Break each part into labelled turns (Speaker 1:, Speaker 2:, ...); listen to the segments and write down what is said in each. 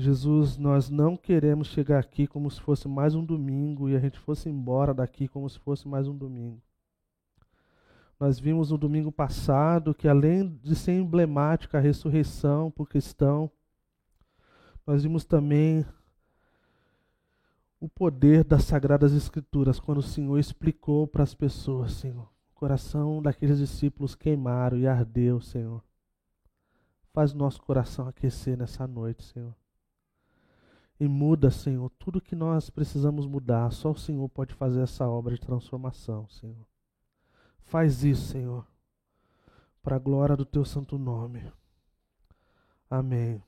Speaker 1: Jesus, nós não queremos chegar aqui como se fosse mais um domingo e a gente fosse embora daqui como se fosse mais um domingo. Nós vimos no domingo passado que, além de ser emblemática a ressurreição o cristão, nós vimos também o poder das Sagradas Escrituras, quando o Senhor explicou para as pessoas, Senhor. O coração daqueles discípulos queimaram e ardeu, Senhor. Faz nosso coração aquecer nessa noite, Senhor. E muda, Senhor, tudo que nós precisamos mudar. Só o Senhor pode fazer essa obra de transformação, Senhor. Faz isso, Senhor, para a glória do teu santo nome. Amém.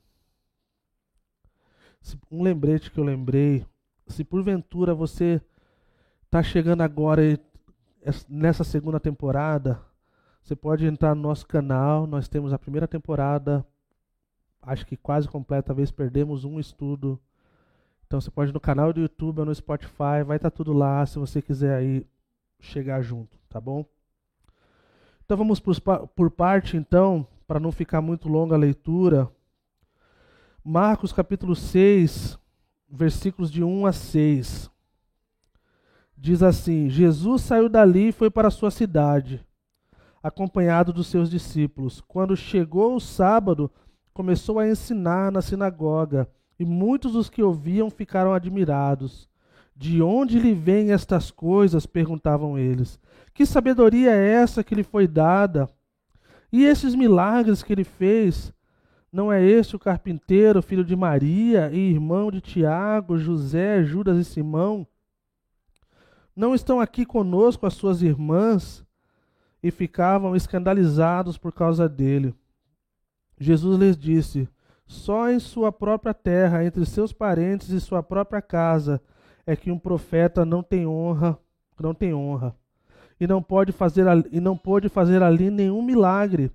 Speaker 1: Um lembrete que eu lembrei se porventura você está chegando agora nessa segunda temporada, você pode entrar no nosso canal. Nós temos a primeira temporada, acho que quase completa, talvez perdemos um estudo. Então você pode ir no canal do YouTube ou no Spotify, vai estar tá tudo lá se você quiser aí chegar junto, tá bom? Então vamos por, por parte então, para não ficar muito longa a leitura. Marcos capítulo 6, versículos de 1 a 6. Diz assim: Jesus saiu dali e foi para sua cidade, acompanhado dos seus discípulos. Quando chegou o sábado, começou a ensinar na sinagoga, e muitos dos que ouviam ficaram admirados. De onde lhe vêm estas coisas? perguntavam eles. Que sabedoria é essa que lhe foi dada? E esses milagres que ele fez? Não é este o carpinteiro, filho de Maria e irmão de Tiago, José, Judas e Simão? Não estão aqui conosco as suas irmãs? E ficavam escandalizados por causa dele. Jesus lhes disse: Só em sua própria terra, entre seus parentes e sua própria casa, é que um profeta não tem honra, não tem honra. E não pode fazer e não pôde fazer ali nenhum milagre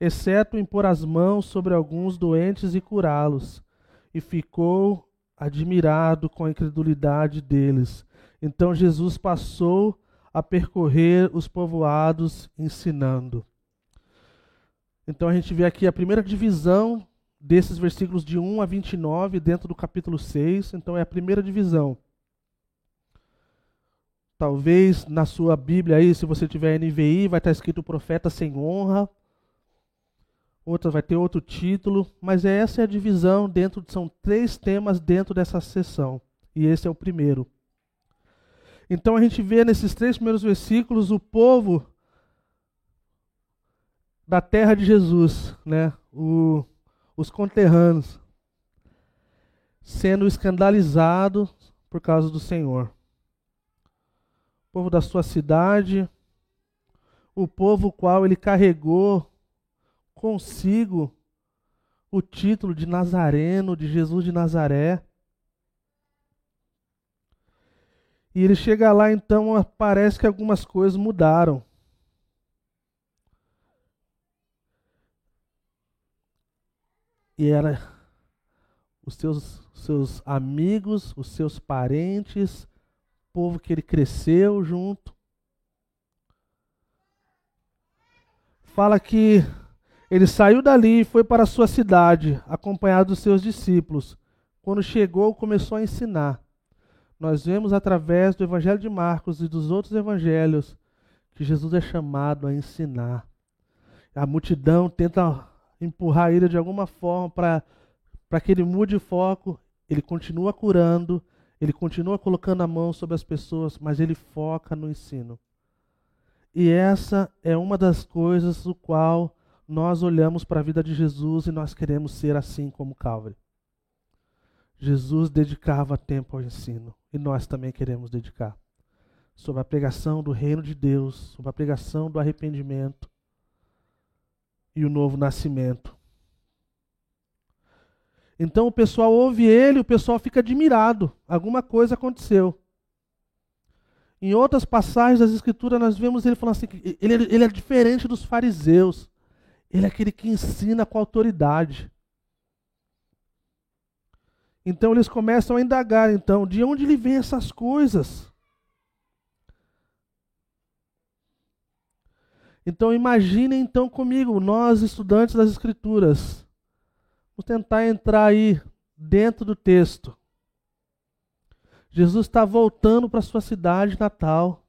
Speaker 1: exceto impor as mãos sobre alguns doentes e curá-los. E ficou admirado com a incredulidade deles. Então Jesus passou a percorrer os povoados ensinando. Então a gente vê aqui a primeira divisão desses versículos de 1 a 29 dentro do capítulo 6. Então é a primeira divisão. Talvez na sua Bíblia aí, se você tiver NVI, vai estar escrito profeta sem honra outra vai ter outro título, mas essa é a divisão dentro, são três temas dentro dessa sessão, e esse é o primeiro. Então a gente vê nesses três primeiros versículos o povo da terra de Jesus, né? O, os conterrâneos, sendo escandalizados por causa do Senhor. O povo da sua cidade, o povo qual ele carregou consigo o título de Nazareno, de Jesus de Nazaré. E ele chega lá, então parece que algumas coisas mudaram. E era os seus, seus amigos, os seus parentes, povo que ele cresceu junto. Fala que ele saiu dali e foi para a sua cidade, acompanhado dos seus discípulos. Quando chegou, começou a ensinar. Nós vemos através do Evangelho de Marcos e dos outros evangelhos que Jesus é chamado a ensinar. A multidão tenta empurrar ele de alguma forma para que ele mude o foco. Ele continua curando, ele continua colocando a mão sobre as pessoas, mas ele foca no ensino. E essa é uma das coisas do qual nós olhamos para a vida de Jesus e nós queremos ser assim como Calvary. Jesus dedicava tempo ao ensino e nós também queremos dedicar. Sobre a pregação do reino de Deus, sobre a pregação do arrependimento e o novo nascimento. Então o pessoal ouve ele, o pessoal fica admirado. Alguma coisa aconteceu. Em outras passagens das Escrituras, nós vemos ele falando assim: ele, ele é diferente dos fariseus. Ele é aquele que ensina com autoridade. Então eles começam a indagar, então, de onde lhe vem essas coisas? Então imaginem então comigo, nós estudantes das escrituras, vamos tentar entrar aí dentro do texto. Jesus está voltando para sua cidade natal.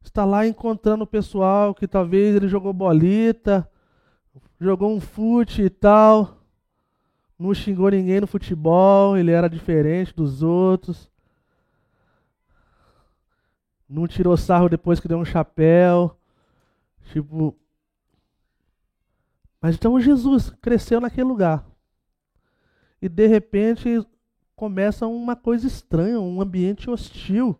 Speaker 1: Está lá encontrando o pessoal que talvez ele jogou bolita, jogou um fute e tal. Não xingou ninguém no futebol, ele era diferente dos outros. Não tirou sarro depois que deu um chapéu. Tipo. Mas então Jesus cresceu naquele lugar. E de repente começa uma coisa estranha, um ambiente hostil.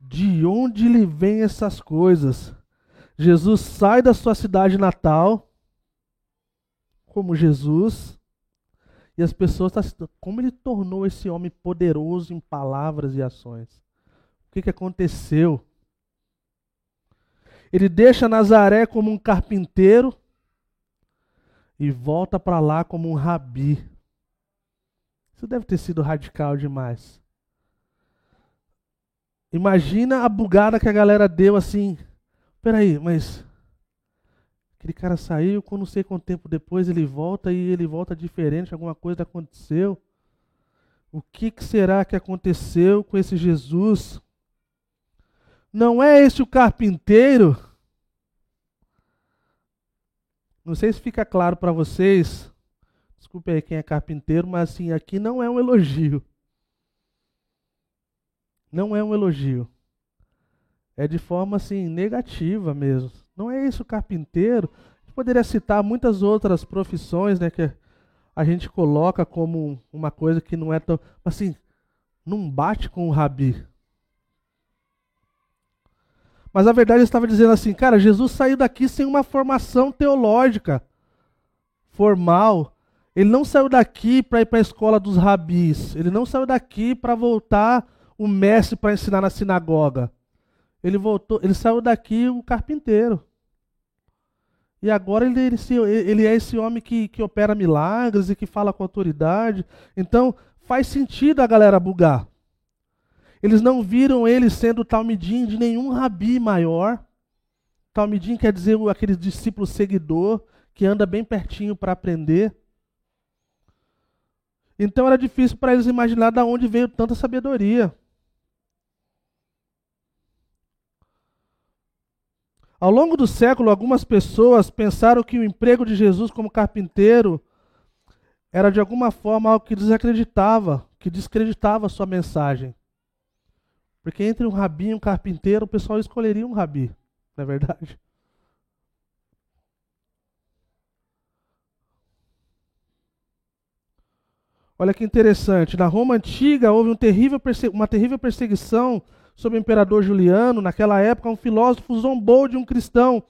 Speaker 1: De onde lhe vêm essas coisas? Jesus sai da sua cidade natal, como Jesus, e as pessoas estão como ele tornou esse homem poderoso em palavras e ações. O que, que aconteceu? Ele deixa Nazaré como um carpinteiro e volta para lá como um rabi. Isso deve ter sido radical demais. Imagina a bugada que a galera deu assim. Peraí, mas aquele cara saiu, quando não sei quanto tempo depois ele volta e ele volta diferente, alguma coisa aconteceu. O que, que será que aconteceu com esse Jesus? Não é esse o carpinteiro? Não sei se fica claro para vocês Desculpe aí quem é carpinteiro, mas assim, aqui não é um elogio. Não é um elogio. É de forma assim negativa mesmo. Não é isso carpinteiro. A gente poderia citar muitas outras profissões, né, que a gente coloca como uma coisa que não é tão, assim, não bate com o rabi. Mas a verdade estava dizendo assim, cara, Jesus saiu daqui sem uma formação teológica formal. Ele não saiu daqui para ir para a escola dos rabis. Ele não saiu daqui para voltar o mestre para ensinar na sinagoga. Ele voltou, ele saiu daqui o carpinteiro. E agora ele, ele, ele é esse homem que, que opera milagres e que fala com autoridade. Então faz sentido a galera bugar. Eles não viram ele sendo talmidim de nenhum rabi maior. Talmidim quer dizer aquele discípulo seguidor que anda bem pertinho para aprender. Então era difícil para eles imaginar de onde veio tanta sabedoria. Ao longo do século, algumas pessoas pensaram que o emprego de Jesus como carpinteiro era de alguma forma algo que desacreditava, que descreditava a sua mensagem. Porque entre um rabi e um carpinteiro, o pessoal escolheria um rabi, não é verdade? Olha que interessante. Na Roma antiga houve um terrível uma terrível perseguição sobre o imperador Juliano. Naquela época, um filósofo zombou de um cristão,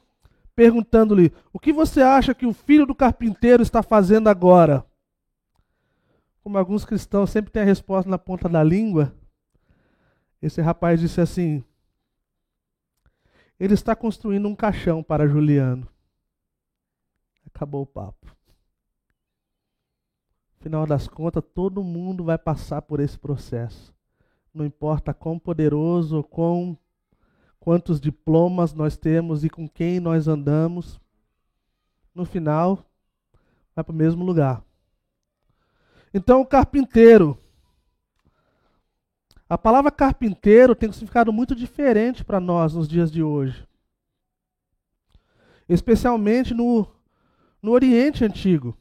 Speaker 1: perguntando-lhe: O que você acha que o filho do carpinteiro está fazendo agora? Como alguns cristãos sempre têm a resposta na ponta da língua, esse rapaz disse assim: Ele está construindo um caixão para Juliano. Acabou o papo. Final das contas, todo mundo vai passar por esse processo. Não importa quão poderoso, quão, quantos diplomas nós temos e com quem nós andamos, no final, vai para o mesmo lugar. Então, o carpinteiro. A palavra carpinteiro tem um significado muito diferente para nós nos dias de hoje. Especialmente no, no Oriente Antigo.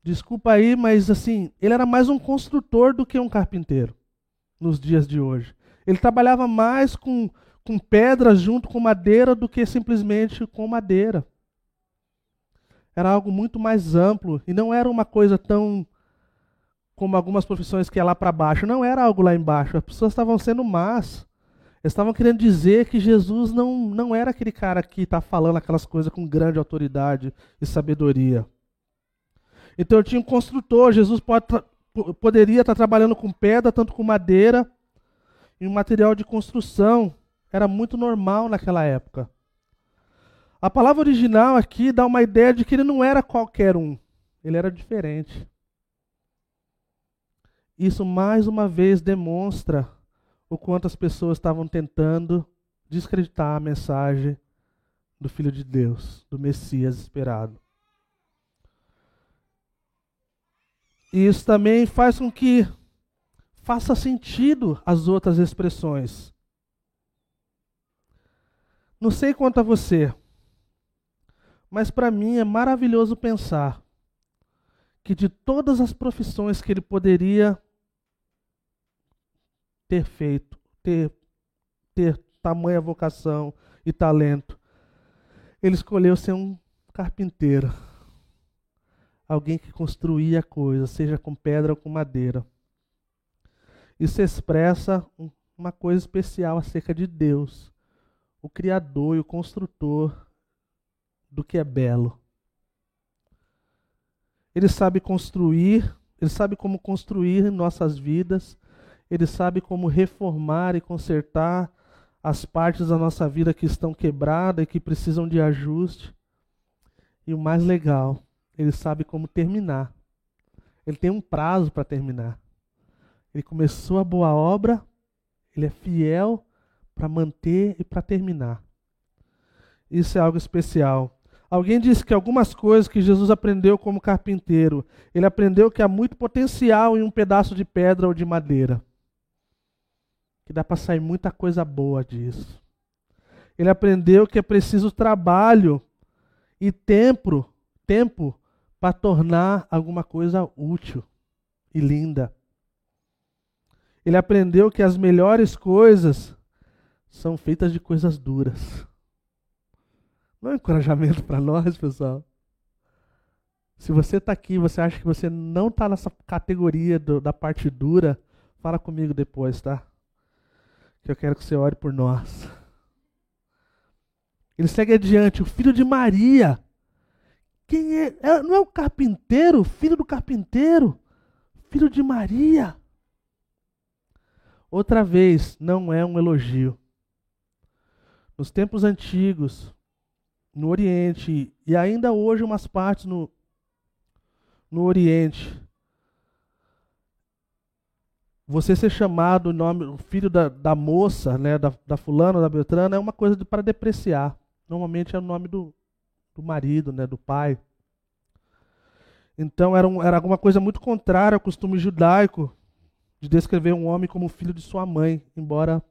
Speaker 1: Desculpa aí, mas assim, ele era mais um construtor do que um carpinteiro nos dias de hoje. Ele trabalhava mais com, com pedras junto com madeira do que simplesmente com madeira. Era algo muito mais amplo e não era uma coisa tão como algumas profissões que é lá para baixo. Não era algo lá embaixo. As pessoas estavam sendo más. Estavam querendo dizer que Jesus não, não era aquele cara que está falando aquelas coisas com grande autoridade e sabedoria. Então eu tinha um construtor, Jesus pode poderia estar trabalhando com pedra, tanto com madeira, e um material de construção. Era muito normal naquela época. A palavra original aqui dá uma ideia de que ele não era qualquer um, ele era diferente. Isso mais uma vez demonstra o quanto as pessoas estavam tentando descreditar a mensagem do Filho de Deus, do Messias esperado. E isso também faz com que faça sentido as outras expressões. Não sei quanto a você, mas para mim é maravilhoso pensar que de todas as profissões que ele poderia ter feito, ter, ter tamanha vocação e talento, ele escolheu ser um carpinteiro. Alguém que construía coisas, seja com pedra ou com madeira. Isso expressa uma coisa especial acerca de Deus, o Criador e o Construtor do que é belo. Ele sabe construir, ele sabe como construir nossas vidas, ele sabe como reformar e consertar as partes da nossa vida que estão quebradas e que precisam de ajuste. E o mais legal, ele sabe como terminar. Ele tem um prazo para terminar. Ele começou a boa obra, ele é fiel para manter e para terminar. Isso é algo especial. Alguém disse que algumas coisas que Jesus aprendeu como carpinteiro, ele aprendeu que há muito potencial em um pedaço de pedra ou de madeira. Que dá para sair muita coisa boa disso. Ele aprendeu que é preciso trabalho e tempo, tempo para tornar alguma coisa útil e linda. Ele aprendeu que as melhores coisas são feitas de coisas duras. Não é um encorajamento para nós, pessoal? Se você está aqui você acha que você não está nessa categoria do, da parte dura, fala comigo depois, tá? Que eu quero que você ore por nós. Ele segue adiante, o filho de Maria. Quem é? é não é o carpinteiro, filho do carpinteiro, filho de Maria. Outra vez, não é um elogio. Nos tempos antigos, no Oriente e ainda hoje umas partes no, no Oriente. Você ser chamado o nome, filho da, da moça, né, da, da fulana, da Beltrana, é uma coisa de, para depreciar. Normalmente é o nome do, do marido, né, do pai. Então era, um, era alguma coisa muito contrária ao costume judaico de descrever um homem como filho de sua mãe, embora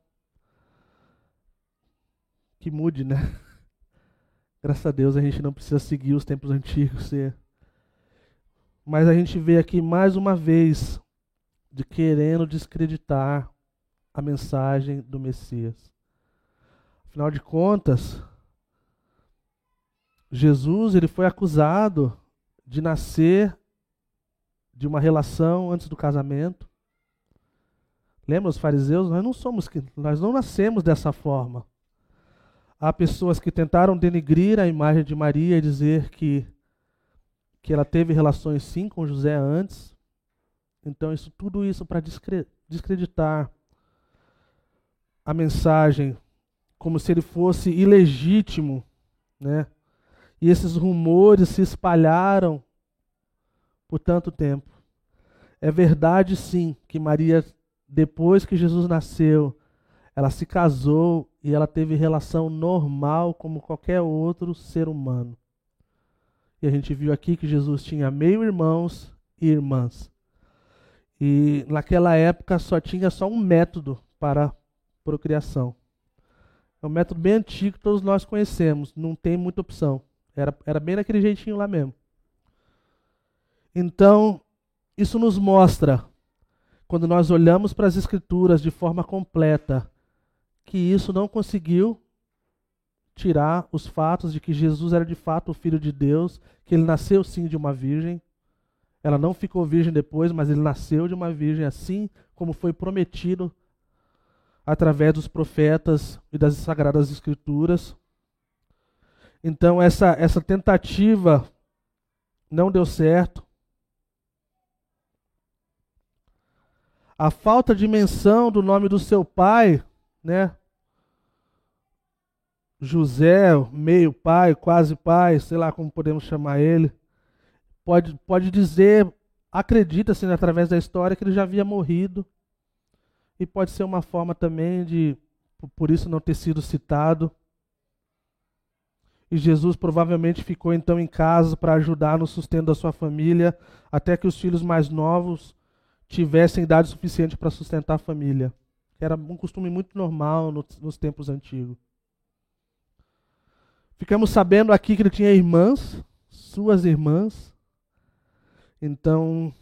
Speaker 1: que mude, né? Graças a Deus a gente não precisa seguir os tempos antigos. Mas a gente vê aqui mais uma vez de querendo descreditar a mensagem do Messias. Afinal de contas, Jesus ele foi acusado de nascer de uma relação antes do casamento. Lembra os fariseus? Nós não somos, nós não nascemos dessa forma. Há pessoas que tentaram denegrir a imagem de Maria e dizer que, que ela teve relações sim com José antes. Então, isso, tudo isso para descreditar a mensagem como se ele fosse ilegítimo, né? E esses rumores se espalharam por tanto tempo. É verdade, sim, que Maria, depois que Jesus nasceu, ela se casou e ela teve relação normal como qualquer outro ser humano. E a gente viu aqui que Jesus tinha meio irmãos e irmãs. E naquela época só tinha só um método para procriação. É um método bem antigo que todos nós conhecemos, não tem muita opção. Era, era bem daquele jeitinho lá mesmo. Então, isso nos mostra, quando nós olhamos para as Escrituras de forma completa, que isso não conseguiu tirar os fatos de que Jesus era de fato o Filho de Deus, que ele nasceu sim de uma virgem. Ela não ficou virgem depois, mas ele nasceu de uma virgem, assim como foi prometido através dos profetas e das sagradas escrituras. Então essa essa tentativa não deu certo. A falta de menção do nome do seu pai, né? José, meio pai, quase pai, sei lá como podemos chamar ele, pode, pode dizer, acredita-se né, através da história que ele já havia morrido. E pode ser uma forma também de, por isso não ter sido citado. E Jesus provavelmente ficou então em casa para ajudar no sustento da sua família, até que os filhos mais novos tivessem idade suficiente para sustentar a família. Era um costume muito normal nos, nos tempos antigos. Ficamos sabendo aqui que ele tinha irmãs, suas irmãs. Então,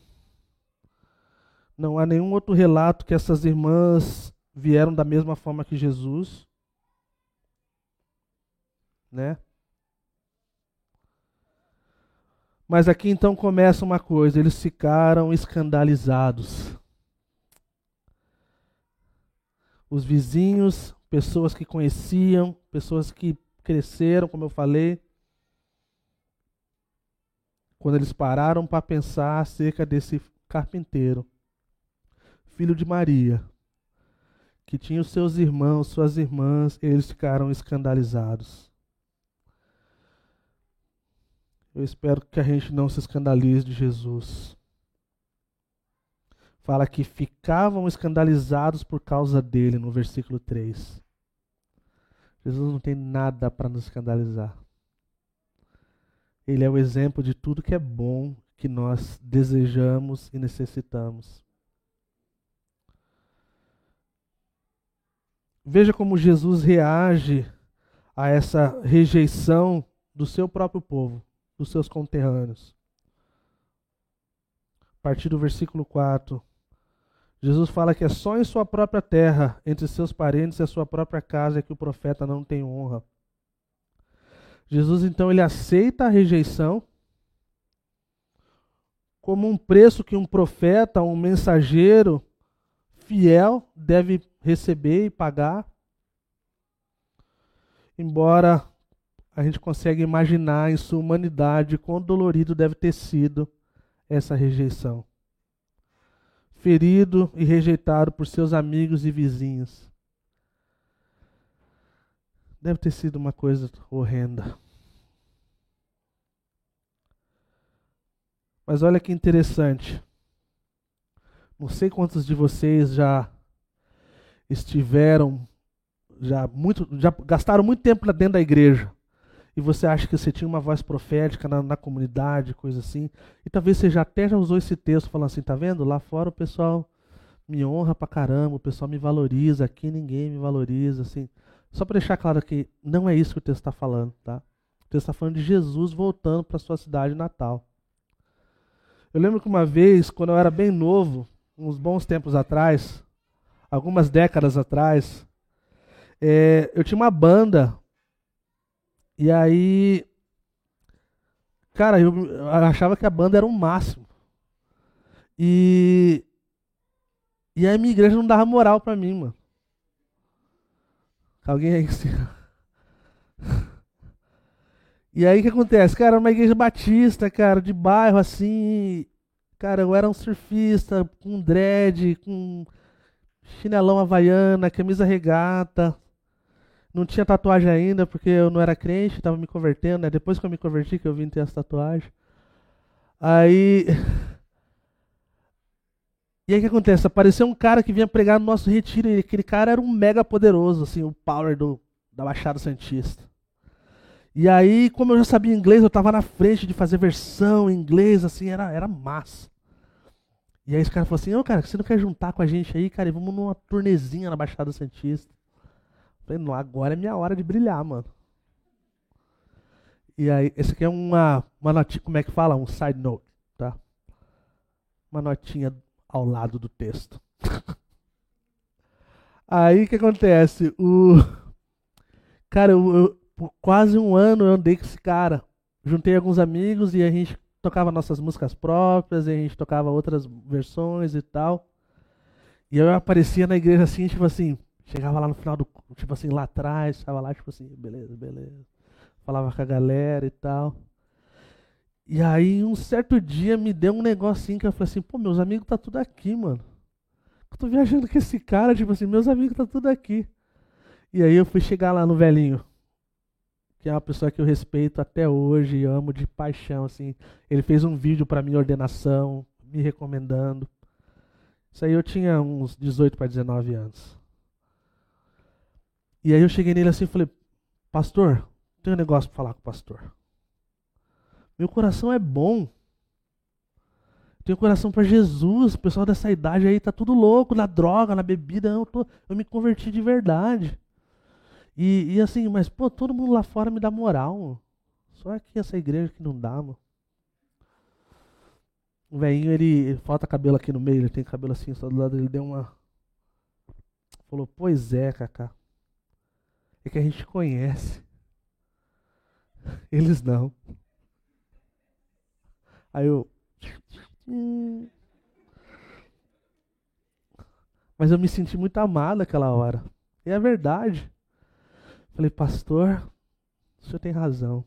Speaker 1: não há nenhum outro relato que essas irmãs vieram da mesma forma que Jesus. Né? Mas aqui então começa uma coisa: eles ficaram escandalizados. Os vizinhos, pessoas que conheciam, pessoas que cresceram, como eu falei, quando eles pararam para pensar acerca desse carpinteiro, filho de Maria, que tinha os seus irmãos, suas irmãs, eles ficaram escandalizados. Eu espero que a gente não se escandalize de Jesus. Fala que ficavam escandalizados por causa dele, no versículo 3. Jesus não tem nada para nos escandalizar. Ele é o exemplo de tudo que é bom, que nós desejamos e necessitamos. Veja como Jesus reage a essa rejeição do seu próprio povo dos seus conterrâneos. A partir do versículo 4, Jesus fala que é só em sua própria terra, entre seus parentes e a sua própria casa, que o profeta não tem honra. Jesus então ele aceita a rejeição como um preço que um profeta, um mensageiro fiel deve receber e pagar. Embora a gente consegue imaginar em sua humanidade quão dolorido deve ter sido essa rejeição. Ferido e rejeitado por seus amigos e vizinhos. Deve ter sido uma coisa horrenda. Mas olha que interessante. Não sei quantos de vocês já estiveram, já muito, já gastaram muito tempo lá dentro da igreja e você acha que você tinha uma voz profética na, na, comunidade, coisa assim, e talvez você já até já usou esse texto falando assim, tá vendo? Lá fora o pessoal me honra pra caramba, o pessoal me valoriza, aqui ninguém me valoriza, assim. Só para deixar claro que não é isso que o texto está falando, tá? O texto está falando de Jesus voltando para sua cidade natal. Eu lembro que uma vez, quando eu era bem novo, uns bons tempos atrás, algumas décadas atrás, é, eu tinha uma banda e aí, cara, eu achava que a banda era o máximo. E e aí minha igreja não dava moral pra mim, mano. Alguém aí. E aí o que acontece? Cara, uma igreja batista, cara, de bairro assim. Cara, eu era um surfista com dread, com chinelão havaiana, camisa regata, não tinha tatuagem ainda, porque eu não era crente, estava me convertendo, né? Depois que eu me converti, que eu vim ter essa tatuagem. Aí. E aí o que acontece? Apareceu um cara que vinha pregar no nosso retiro, e aquele cara era um mega poderoso, assim, o power do, da Baixada Santista. E aí, como eu já sabia inglês, eu estava na frente de fazer versão em inglês, assim, era, era massa. E aí esse cara falou assim, ô cara, você não quer juntar com a gente aí, cara? E vamos numa turnezinha na Baixada Santista. Falei, não, agora é minha hora de brilhar, mano. E aí, esse aqui é uma, uma notinha, como é que fala? Um side note, tá? Uma notinha ao lado do texto. aí o que acontece? O cara, eu, eu, por quase um ano eu andei com esse cara. Juntei alguns amigos e a gente tocava nossas músicas próprias, e a gente tocava outras versões e tal. E eu aparecia na igreja assim, tipo assim, Chegava lá no final do. Tipo assim, lá atrás, estava lá, tipo assim, beleza, beleza. Falava com a galera e tal. E aí, um certo dia, me deu um negocinho que eu falei assim, pô, meus amigos tá tudo aqui, mano. Eu tô viajando com esse cara, tipo assim, meus amigos tá tudo aqui. E aí eu fui chegar lá no velhinho, que é uma pessoa que eu respeito até hoje e amo de paixão, assim. Ele fez um vídeo para minha ordenação, me recomendando. Isso aí eu tinha uns 18 para 19 anos. E aí eu cheguei nele assim e falei, pastor, tenho um negócio para falar com o pastor. Meu coração é bom. Tenho coração para Jesus. O pessoal dessa idade aí tá tudo louco na droga, na bebida. Eu, tô, eu me converti de verdade. E, e assim, mas pô, todo mundo lá fora me dá moral. Mano. Só aqui essa igreja que não dá, mano. O velhinho, ele, falta cabelo aqui no meio, ele tem cabelo assim, só do lado, ele deu uma. Falou, pois é, Cacá. É que a gente conhece. Eles não. Aí eu. Mas eu me senti muito amado naquela hora. E é verdade. Falei, pastor, o senhor tem razão.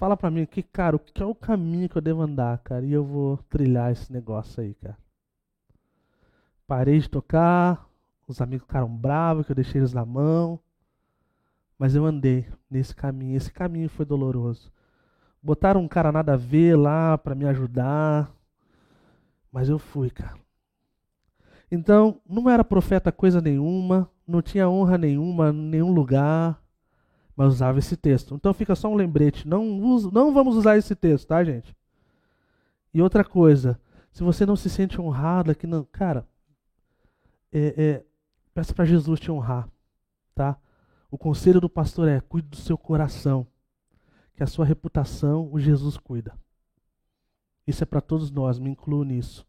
Speaker 1: Fala pra mim que, cara, o que é o caminho que eu devo andar, cara? E eu vou trilhar esse negócio aí, cara. Parei de tocar, os amigos ficaram bravos que eu deixei eles na mão. Mas eu andei nesse caminho. Esse caminho foi doloroso. Botaram um cara nada a ver lá para me ajudar. Mas eu fui, cara. Então, não era profeta coisa nenhuma, não tinha honra nenhuma nenhum lugar mas usava esse texto. Então fica só um lembrete, não, usa, não vamos usar esse texto, tá, gente? E outra coisa, se você não se sente honrado aqui, não, cara, é, é, peça para Jesus te honrar, tá? O conselho do pastor é: cuide do seu coração, que a sua reputação o Jesus cuida. Isso é para todos nós, me incluo nisso.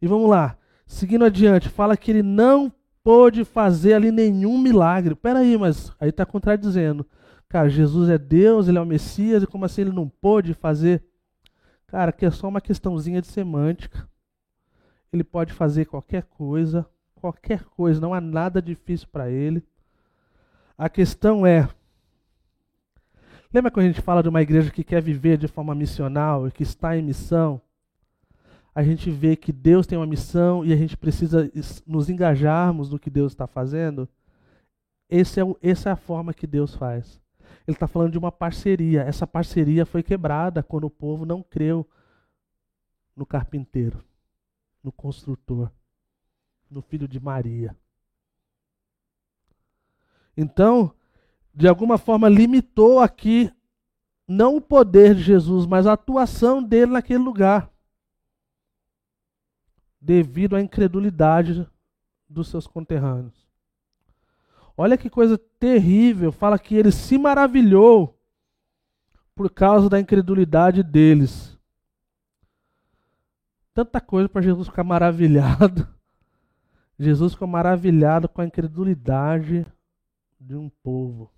Speaker 1: E vamos lá, seguindo adiante, fala que ele não pôde fazer ali nenhum milagre. Peraí, mas aí está contradizendo. Cara, Jesus é Deus, ele é o Messias, e como assim ele não pôde fazer? Cara, que é só uma questãozinha de semântica. Ele pode fazer qualquer coisa, qualquer coisa, não há nada difícil para ele. A questão é: lembra quando a gente fala de uma igreja que quer viver de forma missional e que está em missão? a gente vê que Deus tem uma missão e a gente precisa nos engajarmos no que Deus está fazendo, esse é essa é a forma que Deus faz. Ele está falando de uma parceria. Essa parceria foi quebrada quando o povo não creu no carpinteiro, no construtor, no filho de Maria. Então, de alguma forma, limitou aqui não o poder de Jesus, mas a atuação dele naquele lugar devido à incredulidade dos seus conterrâneos. Olha que coisa terrível, fala que ele se maravilhou por causa da incredulidade deles. Tanta coisa para Jesus ficar maravilhado. Jesus ficou maravilhado com a incredulidade de um povo.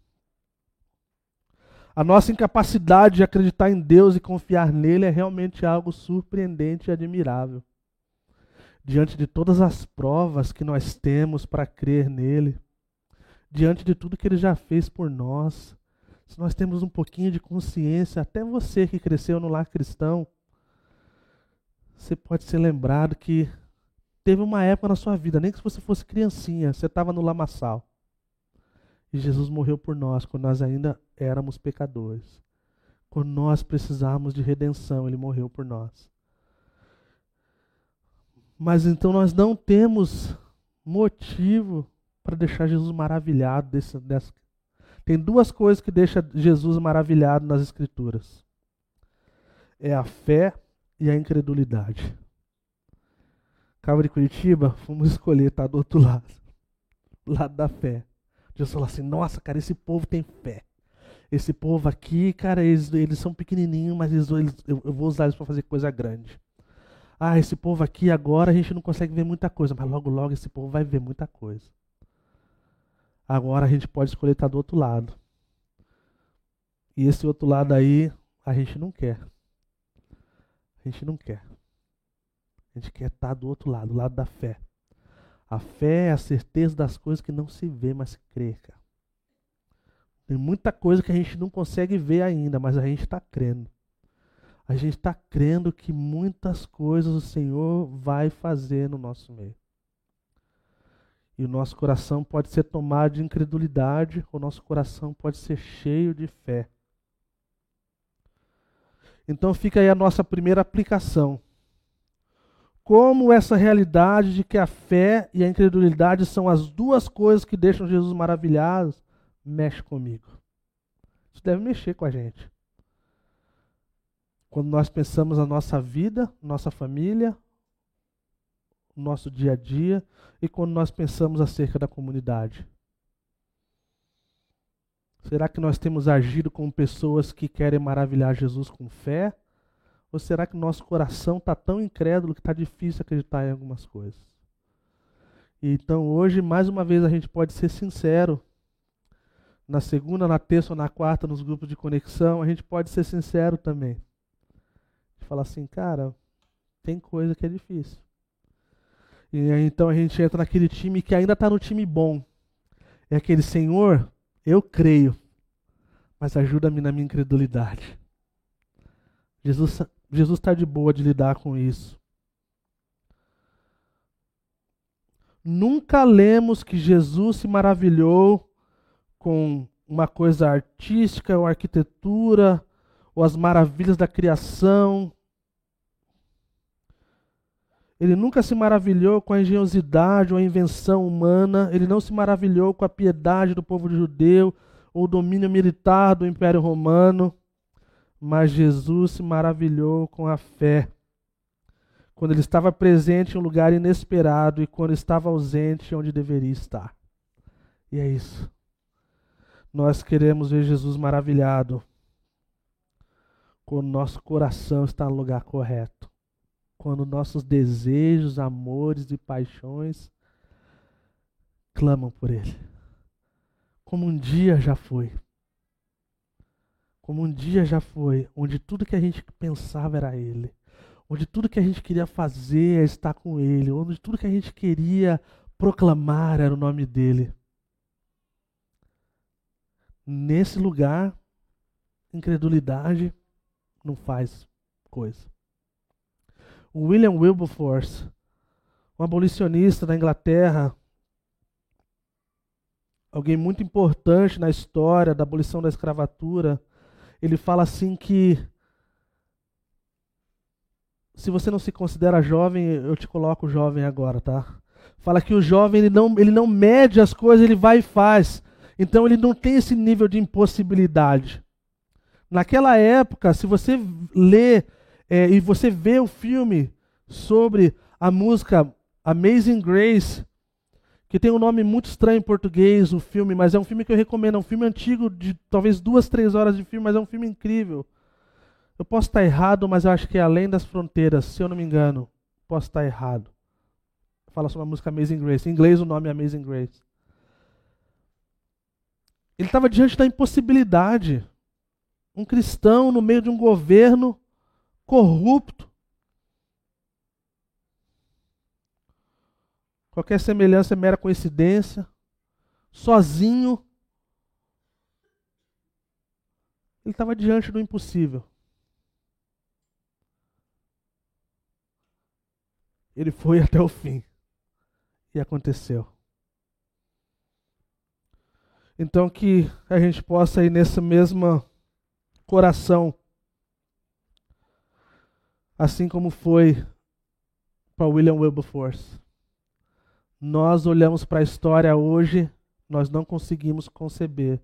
Speaker 1: A nossa incapacidade de acreditar em Deus e confiar nele é realmente algo surpreendente e admirável diante de todas as provas que nós temos para crer nele, diante de tudo que ele já fez por nós, se nós temos um pouquinho de consciência, até você que cresceu no lar cristão, você pode ser lembrado que teve uma época na sua vida, nem que você fosse criancinha, você estava no lamaçal. E Jesus morreu por nós quando nós ainda éramos pecadores. Quando nós precisávamos de redenção, ele morreu por nós. Mas então nós não temos motivo para deixar Jesus maravilhado desse. Tem duas coisas que deixam Jesus maravilhado nas Escrituras: é a fé e a incredulidade. Cabo de Curitiba, fomos escolher estar tá do outro lado, do lado da fé. Jesus falou assim: Nossa, cara, esse povo tem fé. Esse povo aqui, cara, eles, eles são pequenininhos, mas eles, eles, eu, eu vou usar eles para fazer coisa grande ah, esse povo aqui agora a gente não consegue ver muita coisa, mas logo, logo esse povo vai ver muita coisa. Agora a gente pode escolher estar do outro lado. E esse outro lado aí, a gente não quer. A gente não quer. A gente quer estar do outro lado, do lado da fé. A fé é a certeza das coisas que não se vê, mas se crê, cara. Tem muita coisa que a gente não consegue ver ainda, mas a gente está crendo a gente está crendo que muitas coisas o Senhor vai fazer no nosso meio. E o nosso coração pode ser tomado de incredulidade, ou nosso coração pode ser cheio de fé. Então fica aí a nossa primeira aplicação. Como essa realidade de que a fé e a incredulidade são as duas coisas que deixam Jesus maravilhado, mexe comigo. Isso deve mexer com a gente. Quando nós pensamos na nossa vida, nossa família, nosso dia a dia e quando nós pensamos acerca da comunidade. Será que nós temos agido como pessoas que querem maravilhar Jesus com fé? Ou será que nosso coração está tão incrédulo que está difícil acreditar em algumas coisas? Então hoje, mais uma vez, a gente pode ser sincero. Na segunda, na terça ou na quarta, nos grupos de conexão, a gente pode ser sincero também. Falar assim, cara, tem coisa que é difícil. E aí, então a gente entra naquele time que ainda está no time bom. É aquele Senhor, eu creio, mas ajuda-me na minha incredulidade. Jesus Jesus está de boa de lidar com isso. Nunca lemos que Jesus se maravilhou com uma coisa artística ou arquitetura ou as maravilhas da criação. Ele nunca se maravilhou com a engenhosidade ou a invenção humana. Ele não se maravilhou com a piedade do povo judeu ou o domínio militar do Império Romano. Mas Jesus se maravilhou com a fé. Quando ele estava presente em um lugar inesperado e quando estava ausente onde deveria estar. E é isso. Nós queremos ver Jesus maravilhado quando nosso coração está no lugar correto. Quando nossos desejos, amores e paixões clamam por Ele. Como um dia já foi como um dia já foi, onde tudo que a gente pensava era Ele, onde tudo que a gente queria fazer é estar com Ele, onde tudo que a gente queria proclamar era o nome dEle. Nesse lugar, incredulidade não faz coisa. O William Wilberforce, um abolicionista da Inglaterra, alguém muito importante na história da abolição da escravatura, ele fala assim que se você não se considera jovem, eu te coloco jovem agora, tá? Fala que o jovem ele não, ele não mede as coisas, ele vai e faz. Então ele não tem esse nível de impossibilidade. Naquela época, se você lê é, e você vê o filme sobre a música Amazing Grace, que tem um nome muito estranho em português, o filme, mas é um filme que eu recomendo. É um filme antigo, de talvez duas, três horas de filme, mas é um filme incrível. Eu posso estar errado, mas eu acho que é Além das Fronteiras, se eu não me engano. Posso estar errado. Fala sobre a música Amazing Grace. Em inglês o nome é Amazing Grace. Ele estava diante da impossibilidade. Um cristão no meio de um governo corrupto, Qualquer semelhança é mera coincidência. Sozinho. Ele estava diante do impossível. Ele foi até o fim. E aconteceu. Então que a gente possa ir nesse mesmo coração, assim como foi para William Wilberforce nós olhamos para a história hoje, nós não conseguimos conceber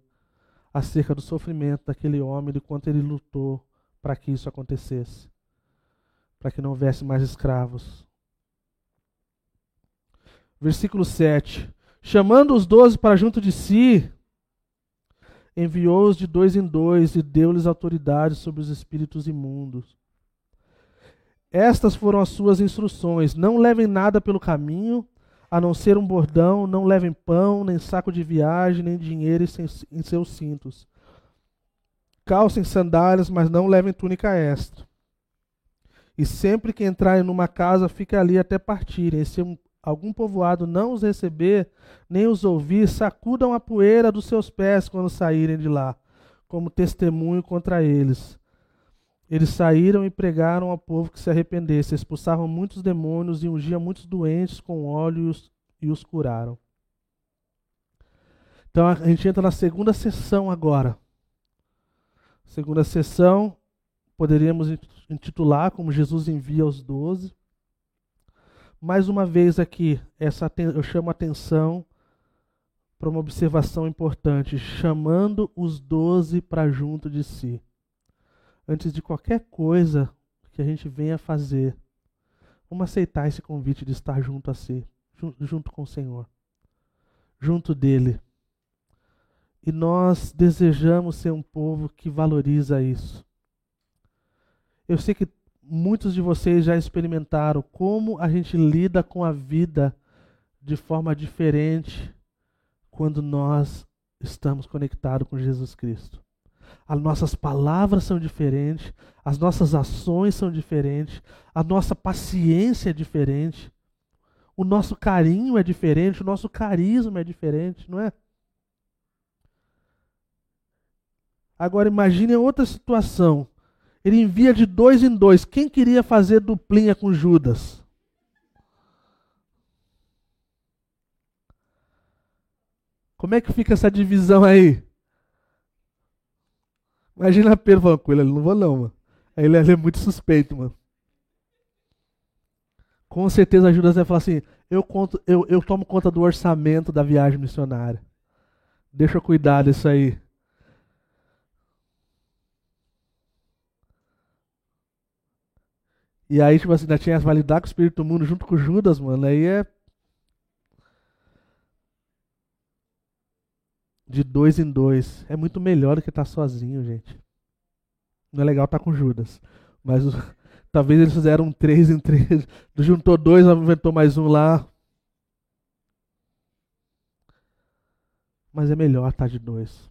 Speaker 1: acerca do sofrimento daquele homem, de quanto ele lutou para que isso acontecesse, para que não houvesse mais escravos. Versículo 7. Chamando os doze para junto de si, enviou-os de dois em dois e deu-lhes autoridade sobre os espíritos imundos. Estas foram as suas instruções: não levem nada pelo caminho, a não ser um bordão, não levem pão, nem saco de viagem, nem dinheiro em seus cintos. Calcem sandálias, mas não levem túnica extra. E sempre que entrarem numa casa, fiquem ali até partirem. E se algum povoado não os receber, nem os ouvir, sacudam a poeira dos seus pés quando saírem de lá, como testemunho contra eles. Eles saíram e pregaram ao povo que se arrependesse, expulsavam muitos demônios e ungiam muitos doentes com óleo e os, e os curaram. Então a gente entra na segunda sessão agora. Segunda sessão, poderíamos intitular como Jesus envia os doze. Mais uma vez aqui, essa, eu chamo a atenção para uma observação importante, chamando os doze para junto de si. Antes de qualquer coisa que a gente venha fazer, vamos aceitar esse convite de estar junto a si, junto com o Senhor, junto dele. E nós desejamos ser um povo que valoriza isso. Eu sei que muitos de vocês já experimentaram como a gente lida com a vida de forma diferente quando nós estamos conectados com Jesus Cristo. As nossas palavras são diferentes, as nossas ações são diferentes, a nossa paciência é diferente, o nosso carinho é diferente, o nosso carisma é diferente, não é? Agora imagine outra situação. Ele envia de dois em dois. Quem queria fazer duplinha com Judas? Como é que fica essa divisão aí? Imagina Pedro falando com ele, não vou não, mano. Aí ele, ele é muito suspeito, mano. Com certeza Judas vai falar assim, eu, conto, eu, eu tomo conta do orçamento da viagem missionária. Deixa eu cuidar disso aí. E aí, tipo assim, ainda tinha validar com o Espírito do Mundo junto com Judas, mano. Aí é de dois em dois. É muito melhor do que estar tá sozinho, gente. Não é legal estar tá com Judas. Mas talvez eles fizeram um três em três. Juntou dois, inventou mais um lá. Mas é melhor estar tá de dois.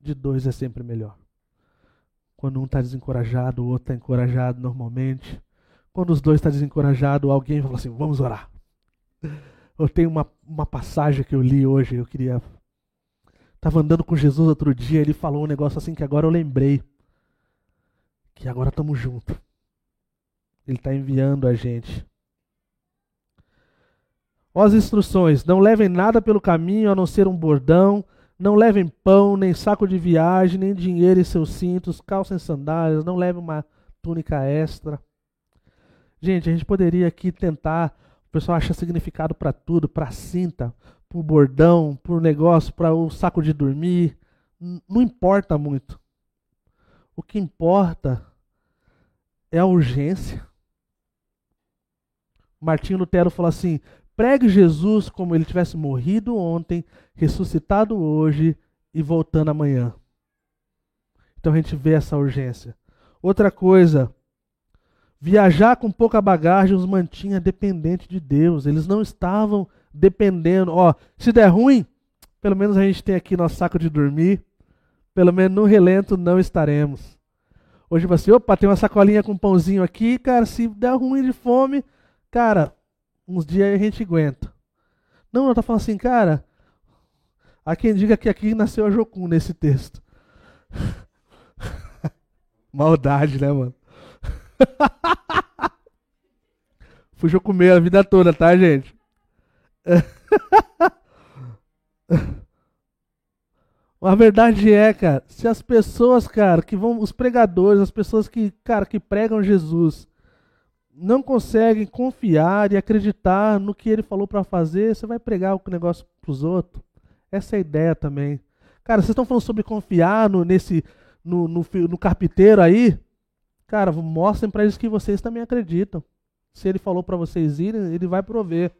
Speaker 1: De dois é sempre melhor. Quando um está desencorajado, o outro está encorajado normalmente. Quando os dois estão tá desencorajados, alguém fala assim: vamos orar. Eu tenho uma, uma passagem que eu li hoje, eu queria Estava andando com Jesus outro dia, ele falou um negócio assim que agora eu lembrei. Que agora estamos juntos. Ele está enviando a gente. Ó as instruções: não levem nada pelo caminho a não ser um bordão, não levem pão, nem saco de viagem, nem dinheiro em seus cintos, calçem sandálias, não levem uma túnica extra. Gente, a gente poderia aqui tentar. O pessoal acha significado para tudo, para cinta, por bordão, por negócio, para o saco de dormir. Não importa muito. O que importa é a urgência. Martinho Lutero falou assim: pregue Jesus como ele tivesse morrido ontem, ressuscitado hoje e voltando amanhã. Então a gente vê essa urgência. Outra coisa, viajar com pouca bagagem os mantinha dependente de Deus. Eles não estavam dependendo. Ó, se der ruim, pelo menos a gente tem aqui nosso saco de dormir. Pelo menos no relento não estaremos. Hoje você, opa, tem uma sacolinha com pãozinho aqui, cara, se der ruim de fome, cara, uns dias a gente aguenta. Não, eu tô falando assim, cara, há quem diga que aqui nasceu a Jocum nesse texto. Maldade, né, mano? Fui comer a vida toda, tá, gente? A verdade é, cara, se as pessoas, cara, que vão, os pregadores, as pessoas que, cara, que pregam Jesus, não conseguem confiar e acreditar no que ele falou para fazer, você vai pregar o negócio para os outros. Essa é a ideia também. Cara, vocês estão falando sobre confiar no, nesse, no, no, no carpinteiro aí? Cara, mostrem para eles que vocês também acreditam. Se ele falou para vocês irem, ele vai prover.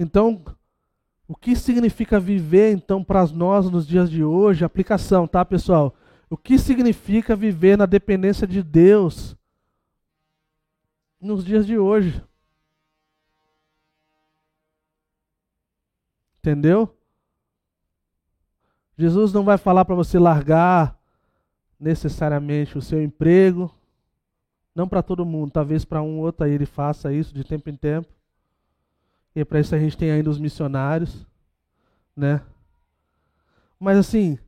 Speaker 1: Então, o que significa viver então para nós nos dias de hoje? Aplicação, tá, pessoal? O que significa viver na dependência de Deus nos dias de hoje? Entendeu? Jesus não vai falar para você largar necessariamente o seu emprego, não para todo mundo, talvez para um ou outro aí ele faça isso de tempo em tempo. E para isso a gente tem ainda os missionários, né? Mas assim,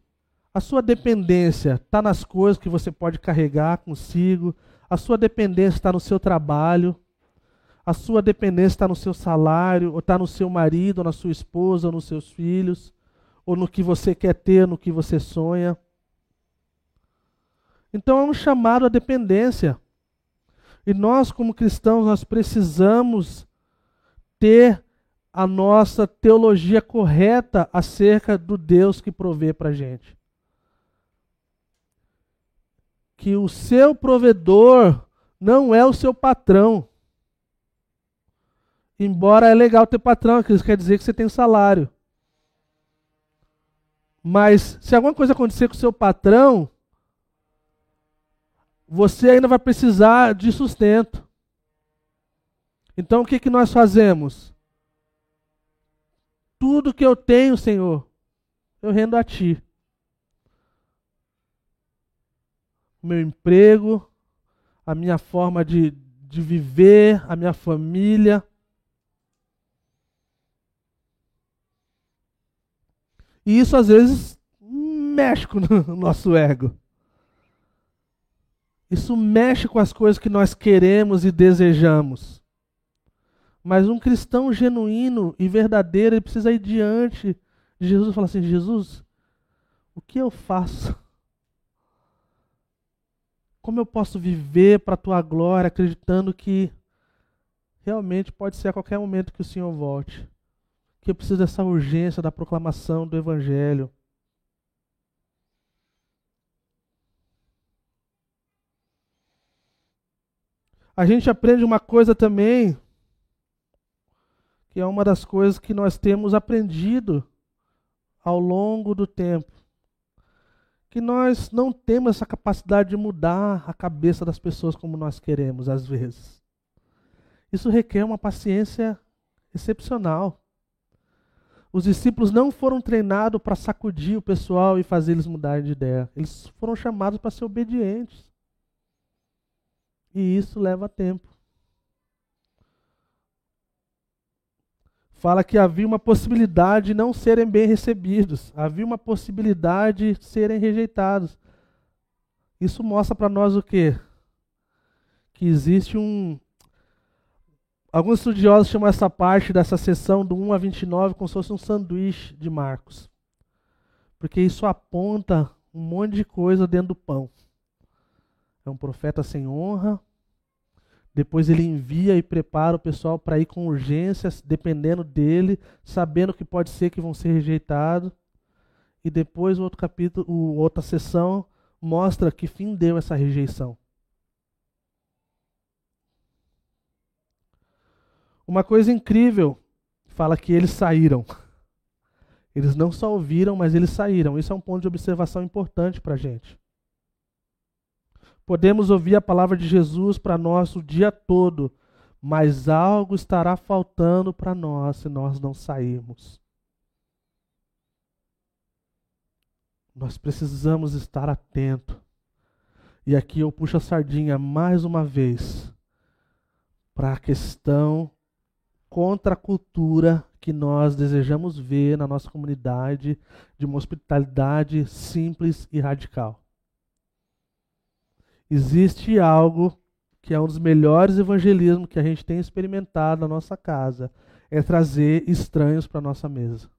Speaker 1: a sua dependência está nas coisas que você pode carregar consigo, a sua dependência está no seu trabalho, a sua dependência está no seu salário, ou está no seu marido, ou na sua esposa, ou nos seus filhos, ou no que você quer ter, no que você sonha. Então é um chamado à dependência. E nós, como cristãos, nós precisamos ter a nossa teologia correta acerca do Deus que provê para a gente. Que o seu provedor não é o seu patrão. Embora é legal ter patrão, isso quer dizer que você tem salário. Mas se alguma coisa acontecer com o seu patrão, você ainda vai precisar de sustento. Então o que, que nós fazemos? Tudo que eu tenho, Senhor, eu rendo a Ti. O meu emprego, a minha forma de, de viver, a minha família. E isso às vezes mexe com o nosso ego. Isso mexe com as coisas que nós queremos e desejamos. Mas um cristão genuíno e verdadeiro, ele precisa ir diante de Jesus e falar assim: Jesus, o que eu faço? Como eu posso viver para a tua glória, acreditando que realmente pode ser a qualquer momento que o Senhor volte? Que eu preciso dessa urgência da proclamação do Evangelho. A gente aprende uma coisa também que é uma das coisas que nós temos aprendido ao longo do tempo. Que nós não temos essa capacidade de mudar a cabeça das pessoas como nós queremos, às vezes. Isso requer uma paciência excepcional. Os discípulos não foram treinados para sacudir o pessoal e fazer eles mudarem de ideia. Eles foram chamados para ser obedientes. E isso leva tempo. Fala que havia uma possibilidade de não serem bem recebidos, havia uma possibilidade de serem rejeitados. Isso mostra para nós o quê? Que existe um. Alguns estudiosos chamam essa parte dessa sessão do 1 a 29 como se fosse um sanduíche de Marcos. Porque isso aponta um monte de coisa dentro do pão. É um profeta sem honra, depois ele envia e prepara o pessoal para ir com urgências, dependendo dele, sabendo que pode ser que vão ser rejeitados. E depois o outro capítulo, o outra sessão mostra que fim deu essa rejeição. Uma coisa incrível, fala que eles saíram. Eles não só ouviram, mas eles saíram. Isso é um ponto de observação importante para a gente. Podemos ouvir a palavra de Jesus para nós o dia todo, mas algo estará faltando para nós se nós não sairmos. Nós precisamos estar atento. E aqui eu puxo a sardinha mais uma vez para a questão contra a cultura que nós desejamos ver na nossa comunidade de uma hospitalidade simples e radical existe algo que é um dos melhores evangelismos que a gente tem experimentado na nossa casa, é trazer estranhos para nossa mesa.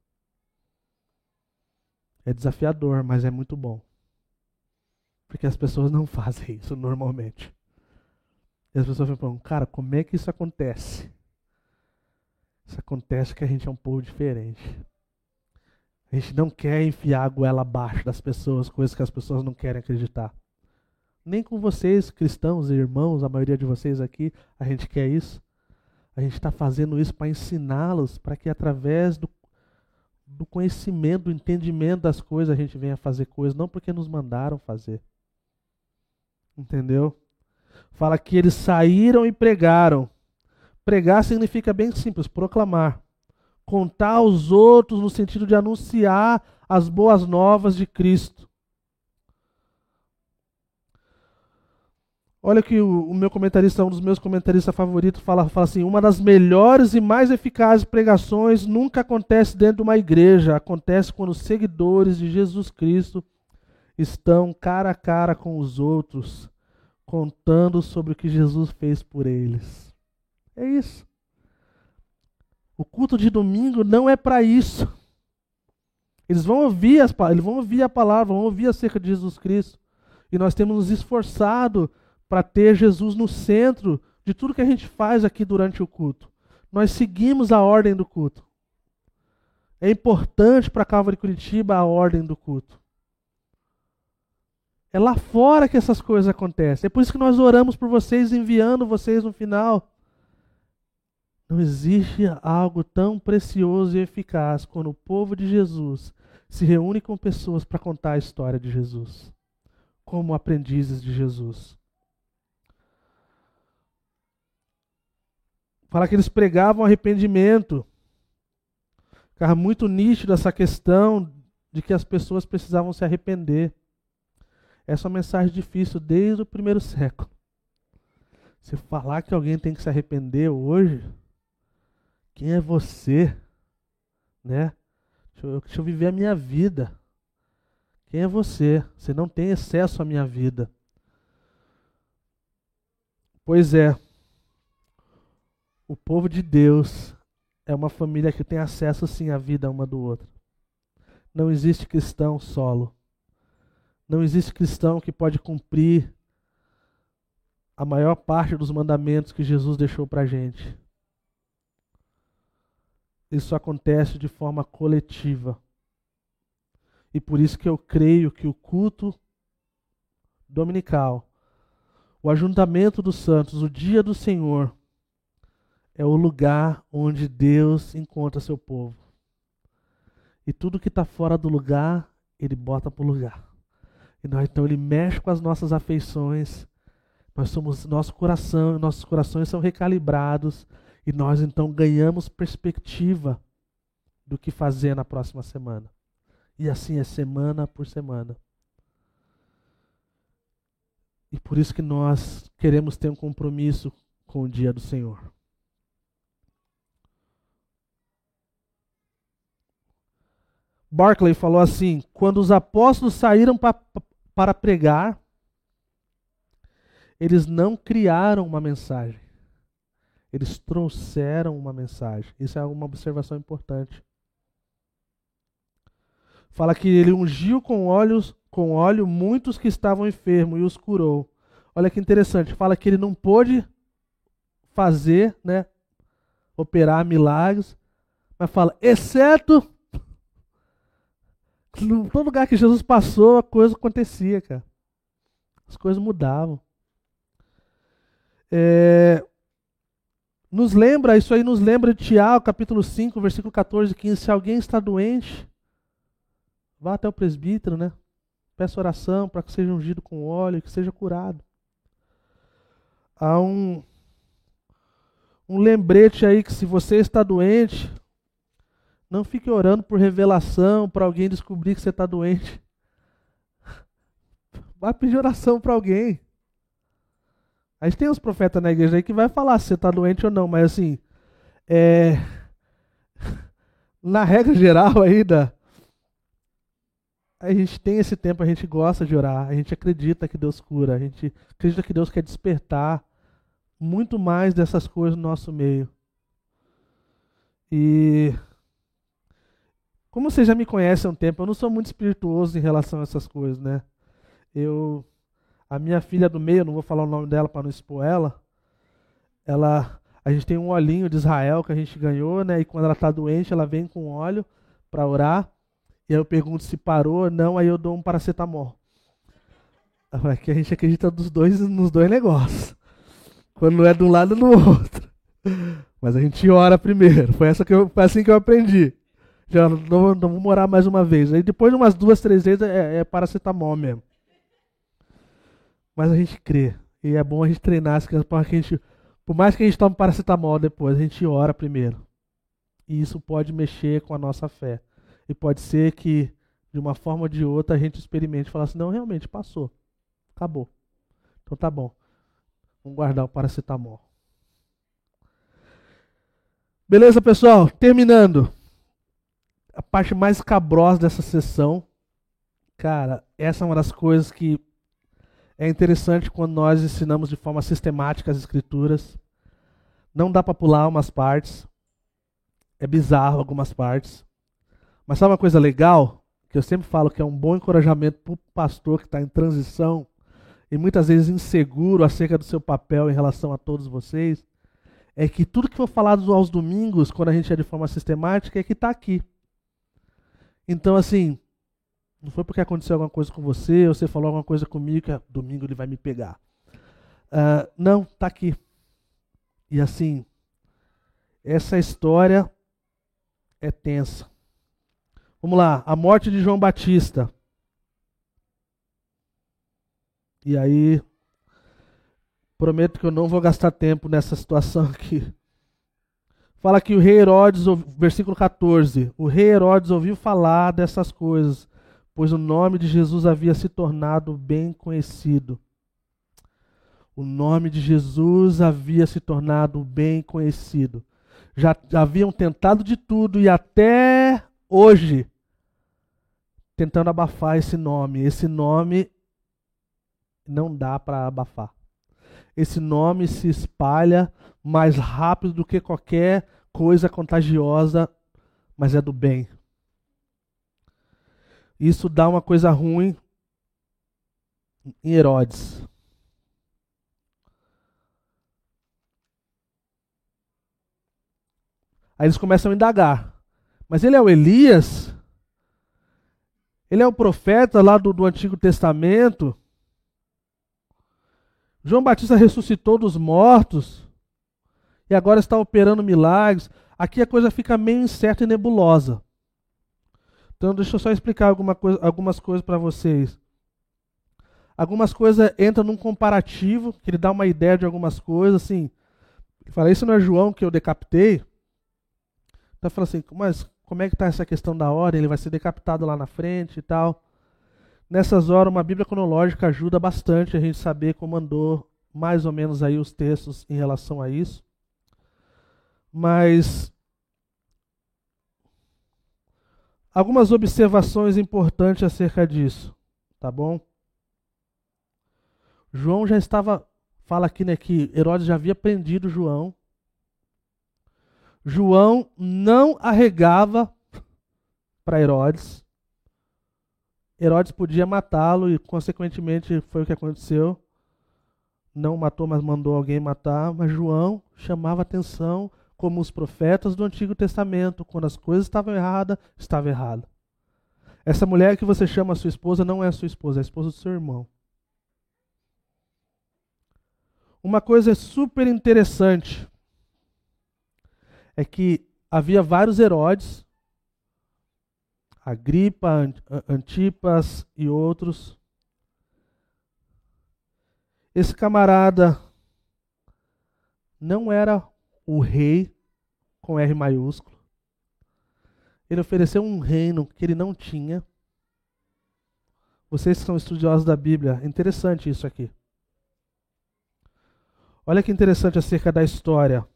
Speaker 1: É desafiador, mas é muito bom. Porque as pessoas não fazem isso normalmente. E as pessoas falam, cara, como é que isso acontece? Isso acontece que a gente é um povo diferente. A gente não quer enfiar a goela abaixo das pessoas, coisas que as pessoas não querem acreditar. Nem com vocês, cristãos e irmãos, a maioria de vocês aqui, a gente quer isso. A gente está fazendo isso para ensiná-los, para que através do, do conhecimento, do entendimento das coisas, a gente venha fazer coisas, não porque nos mandaram fazer. Entendeu? Fala que eles saíram e pregaram. Pregar significa bem simples, proclamar. Contar aos outros no sentido de anunciar as boas novas de Cristo. Olha que o, o, meu comentarista, um dos meus comentaristas favoritos, fala, fala assim: uma das melhores e mais eficazes pregações nunca acontece dentro de uma igreja, acontece quando os seguidores de Jesus Cristo estão cara a cara com os outros, contando sobre o que Jesus fez por eles. É isso. O culto de domingo não é para isso. Eles vão ouvir as eles vão ouvir a palavra, vão ouvir acerca de Jesus Cristo. E nós temos nos esforçado para ter Jesus no centro de tudo que a gente faz aqui durante o culto. nós seguimos a ordem do culto. É importante para a Calvary Curitiba a ordem do culto. É lá fora que essas coisas acontecem. É por isso que nós oramos por vocês, enviando vocês no final. Não existe algo tão precioso e eficaz quando o povo de Jesus se reúne com pessoas para contar a história de Jesus, como aprendizes de Jesus. Fala que eles pregavam arrependimento. Ficava muito nítido essa questão de que as pessoas precisavam se arrepender. Essa é uma mensagem difícil desde o primeiro século. Se falar que alguém tem que se arrepender hoje, quem é você? Né? Deixa eu, deixa eu viver a minha vida. Quem é você? Você não tem acesso à minha vida. Pois é, o povo de Deus é uma família que tem acesso sim à vida uma do outro. Não existe cristão solo. Não existe cristão que pode cumprir a maior parte dos mandamentos que Jesus deixou para a gente. Isso acontece de forma coletiva. E por isso que eu creio que o culto dominical, o ajuntamento dos santos, o dia do Senhor, é o lugar onde Deus encontra seu povo. E tudo que está fora do lugar, Ele bota para o lugar. E nós, então ele mexe com as nossas afeições. Nós somos nosso coração, nossos corações são recalibrados e nós então ganhamos perspectiva do que fazer na próxima semana. E assim é semana por semana. E por isso que nós queremos ter um compromisso com o dia do Senhor. Barclay falou assim: quando os apóstolos saíram para para pregar, eles não criaram uma mensagem. Eles trouxeram uma mensagem. Isso é uma observação importante. Fala que ele ungiu com óleos, com óleo muitos que estavam enfermos e os curou. Olha que interessante. Fala que ele não pôde fazer, né, operar milagres, mas fala, exceto no todo lugar que Jesus passou, a coisa acontecia, cara. As coisas mudavam. É, nos lembra, isso aí nos lembra de Tiago, capítulo 5, versículo 14 e 15. Se alguém está doente, vá até o presbítero, né? Peça oração para que seja ungido com óleo que seja curado. Há um, um lembrete aí que se você está doente, não fique orando por revelação, para alguém descobrir que você está doente. Vai pedir oração para alguém. A gente tem os profetas na igreja aí que vai falar se você está doente ou não, mas assim, é... na regra geral aí da... a gente tem esse tempo, a gente gosta de orar, a gente acredita que Deus cura, a gente acredita que Deus quer despertar muito mais dessas coisas no nosso meio. E como você já me conhece há um tempo, eu não sou muito espirituoso em relação a essas coisas, né? Eu a minha filha do meio, não vou falar o nome dela para não expor ela. Ela a gente tem um olhinho de Israel que a gente ganhou, né? E quando ela está doente, ela vem com óleo para orar. E aí eu pergunto se parou ou não, aí eu dou um paracetamol. Que a gente acredita dos dois, nos dois negócios. Quando não é de um lado no outro. Mas a gente ora primeiro. Foi, essa que eu, foi assim que eu aprendi. Já não, não vou morar mais uma vez. Aí depois de umas duas, três vezes é, é paracetamol mesmo. Mas a gente crê. E é bom a gente treinar as crianças para que a gente. Por mais que a gente tome paracetamol depois, a gente ora primeiro. E isso pode mexer com a nossa fé. E pode ser que, de uma forma ou de outra, a gente experimente e fale assim, não, realmente passou. Acabou. Então tá bom. Vamos guardar o paracetamol. Beleza, pessoal? Terminando a parte mais cabrosa dessa sessão, cara, essa é uma das coisas que é interessante quando nós ensinamos de forma sistemática as escrituras. Não dá para pular umas partes. É bizarro algumas partes. Mas sabe uma coisa legal? Que eu sempre falo que é um bom encorajamento para o pastor que está em transição e muitas vezes inseguro acerca do seu papel em relação a todos vocês. é que tudo que for falado aos domingos, quando a gente é de forma sistemática, é que está aqui. Então, assim, não foi porque aconteceu alguma coisa com você, ou você falou alguma coisa comigo, que ah, domingo ele vai me pegar. Uh, não, está aqui. E assim, essa história é tensa. Vamos lá, a morte de João Batista. E aí, prometo que eu não vou gastar tempo nessa situação aqui. Fala que o rei Herodes, versículo 14: o rei Herodes ouviu falar dessas coisas, pois o nome de Jesus havia se tornado bem conhecido. O nome de Jesus havia se tornado bem conhecido. Já, haviam tentado de tudo e até hoje tentando abafar esse nome. Esse nome não dá para abafar. Esse nome se espalha mais rápido do que qualquer coisa contagiosa, mas é do bem. Isso dá uma coisa ruim em Herodes. Aí eles começam a indagar. Mas ele é o Elias? Ele é o profeta lá do, do Antigo Testamento? João Batista ressuscitou dos mortos e agora está operando milagres. Aqui a coisa fica meio incerta e nebulosa. Então, deixa eu só explicar alguma coisa, algumas coisas para vocês. Algumas coisas entram num comparativo, que ele dá uma ideia de algumas coisas, assim. Ele fala, isso não é João que eu decapitei? Então fala assim, mas como é que está essa questão da ordem? Ele vai ser decapitado lá na frente e tal. Nessas horas, uma Bíblia cronológica ajuda bastante a gente saber como andou mais ou menos aí os textos em relação a isso. Mas algumas observações importantes acerca disso, tá bom? João já estava, fala aqui né, que Herodes já havia prendido João. João não arregava para Herodes. Herodes podia matá-lo e, consequentemente, foi o que aconteceu. Não matou, mas mandou alguém matar. Mas João chamava atenção como os profetas do Antigo Testamento. Quando as coisas estavam erradas, estava errado. Essa mulher que você chama sua esposa não é sua esposa, é a esposa do seu irmão. Uma coisa super interessante é que havia vários Herodes Agripa, Antipas e outros. Esse camarada não era o rei com R maiúsculo. Ele ofereceu um reino que ele não tinha. Vocês que são estudiosos da Bíblia, interessante isso aqui. Olha que interessante acerca da história.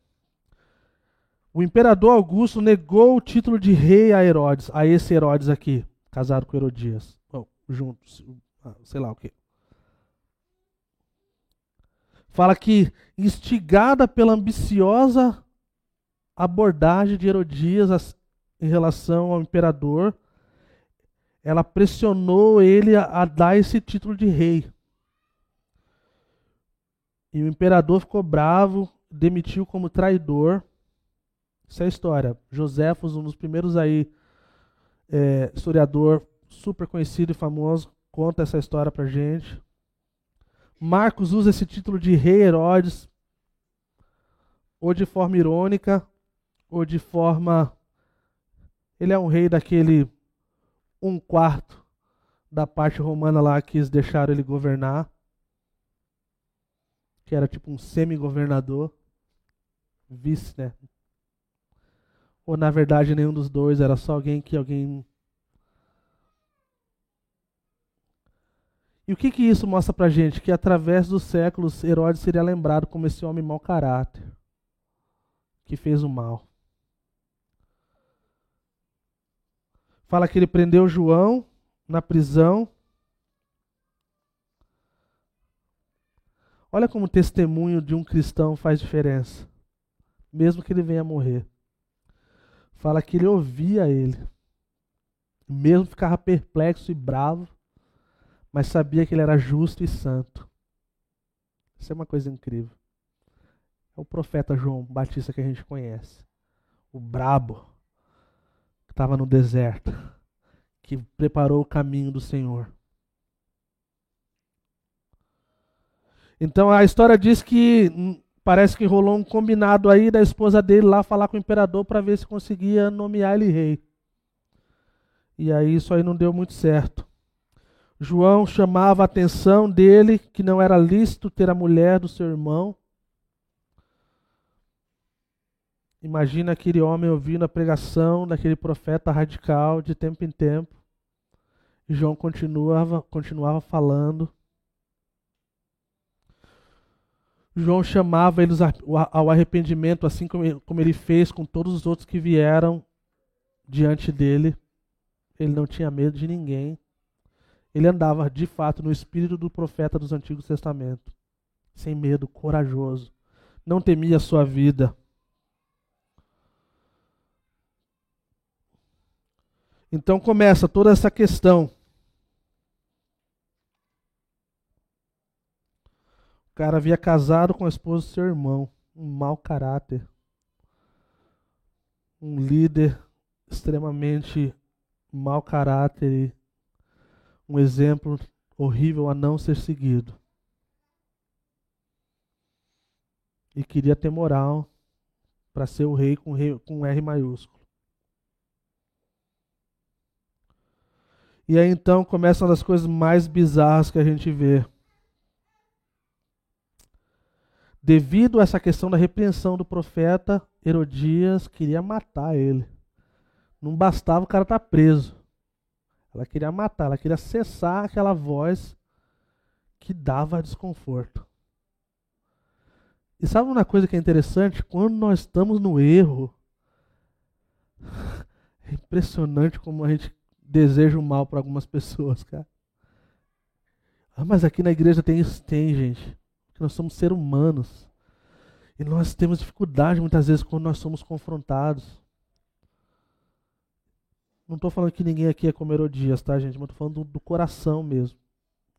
Speaker 1: O imperador Augusto negou o título de rei a Herodes, a esse Herodes aqui, casado com Herodias. Oh, juntos, ah, sei lá o que. Fala que, instigada pela ambiciosa abordagem de Herodias em relação ao imperador, ela pressionou ele a, a dar esse título de rei. E o imperador ficou bravo, demitiu como traidor isso é a história. Joséfos, um dos primeiros aí, é, historiador super conhecido e famoso, conta essa história pra gente. Marcos usa esse título de rei Herodes, ou de forma irônica, ou de forma. Ele é um rei daquele um quarto da parte romana lá que eles deixaram ele governar, que era tipo um semi-governador, vice, né? Ou na verdade nenhum dos dois, era só alguém que alguém. E o que, que isso mostra pra gente? Que através dos séculos Herodes seria lembrado como esse homem mau caráter, que fez o mal. Fala que ele prendeu João na prisão. Olha como o testemunho de um cristão faz diferença, mesmo que ele venha morrer fala que ele ouvia ele. Mesmo ficava perplexo e bravo, mas sabia que ele era justo e santo. Isso é uma coisa incrível. É o profeta João Batista que a gente conhece. O brabo que estava no deserto, que preparou o caminho do Senhor. Então a história diz que hum, parece que rolou um combinado aí da esposa dele lá falar com o imperador para ver se conseguia nomear ele rei. E aí isso aí não deu muito certo. João chamava a atenção dele que não era lícito ter a mulher do seu irmão. Imagina aquele homem ouvindo a pregação daquele profeta radical de tempo em tempo. E João continuava, continuava falando. João chamava eles ao arrependimento, assim como ele fez com todos os outros que vieram diante dele. Ele não tinha medo de ninguém. Ele andava de fato no espírito do profeta dos Antigos Testamentos, sem medo, corajoso. Não temia a sua vida. Então começa toda essa questão. O cara havia casado com a esposa do seu irmão, um mau caráter. Um líder extremamente mau caráter um exemplo horrível a não ser seguido. E queria ter moral para ser o rei com, rei com R maiúsculo. E aí então começam uma das coisas mais bizarras que a gente vê. Devido a essa questão da repreensão do profeta, Herodias queria matar ele. Não bastava o cara estar tá preso. Ela queria matar, ela queria cessar aquela voz que dava desconforto. E sabe uma coisa que é interessante? Quando nós estamos no erro, é impressionante como a gente deseja o mal para algumas pessoas, cara. Ah, mas aqui na igreja tem isso, tem, gente. Porque nós somos seres humanos. E nós temos dificuldade muitas vezes quando nós somos confrontados. Não estou falando que ninguém aqui é como Herodias, tá, gente? Mas estou falando do, do coração mesmo.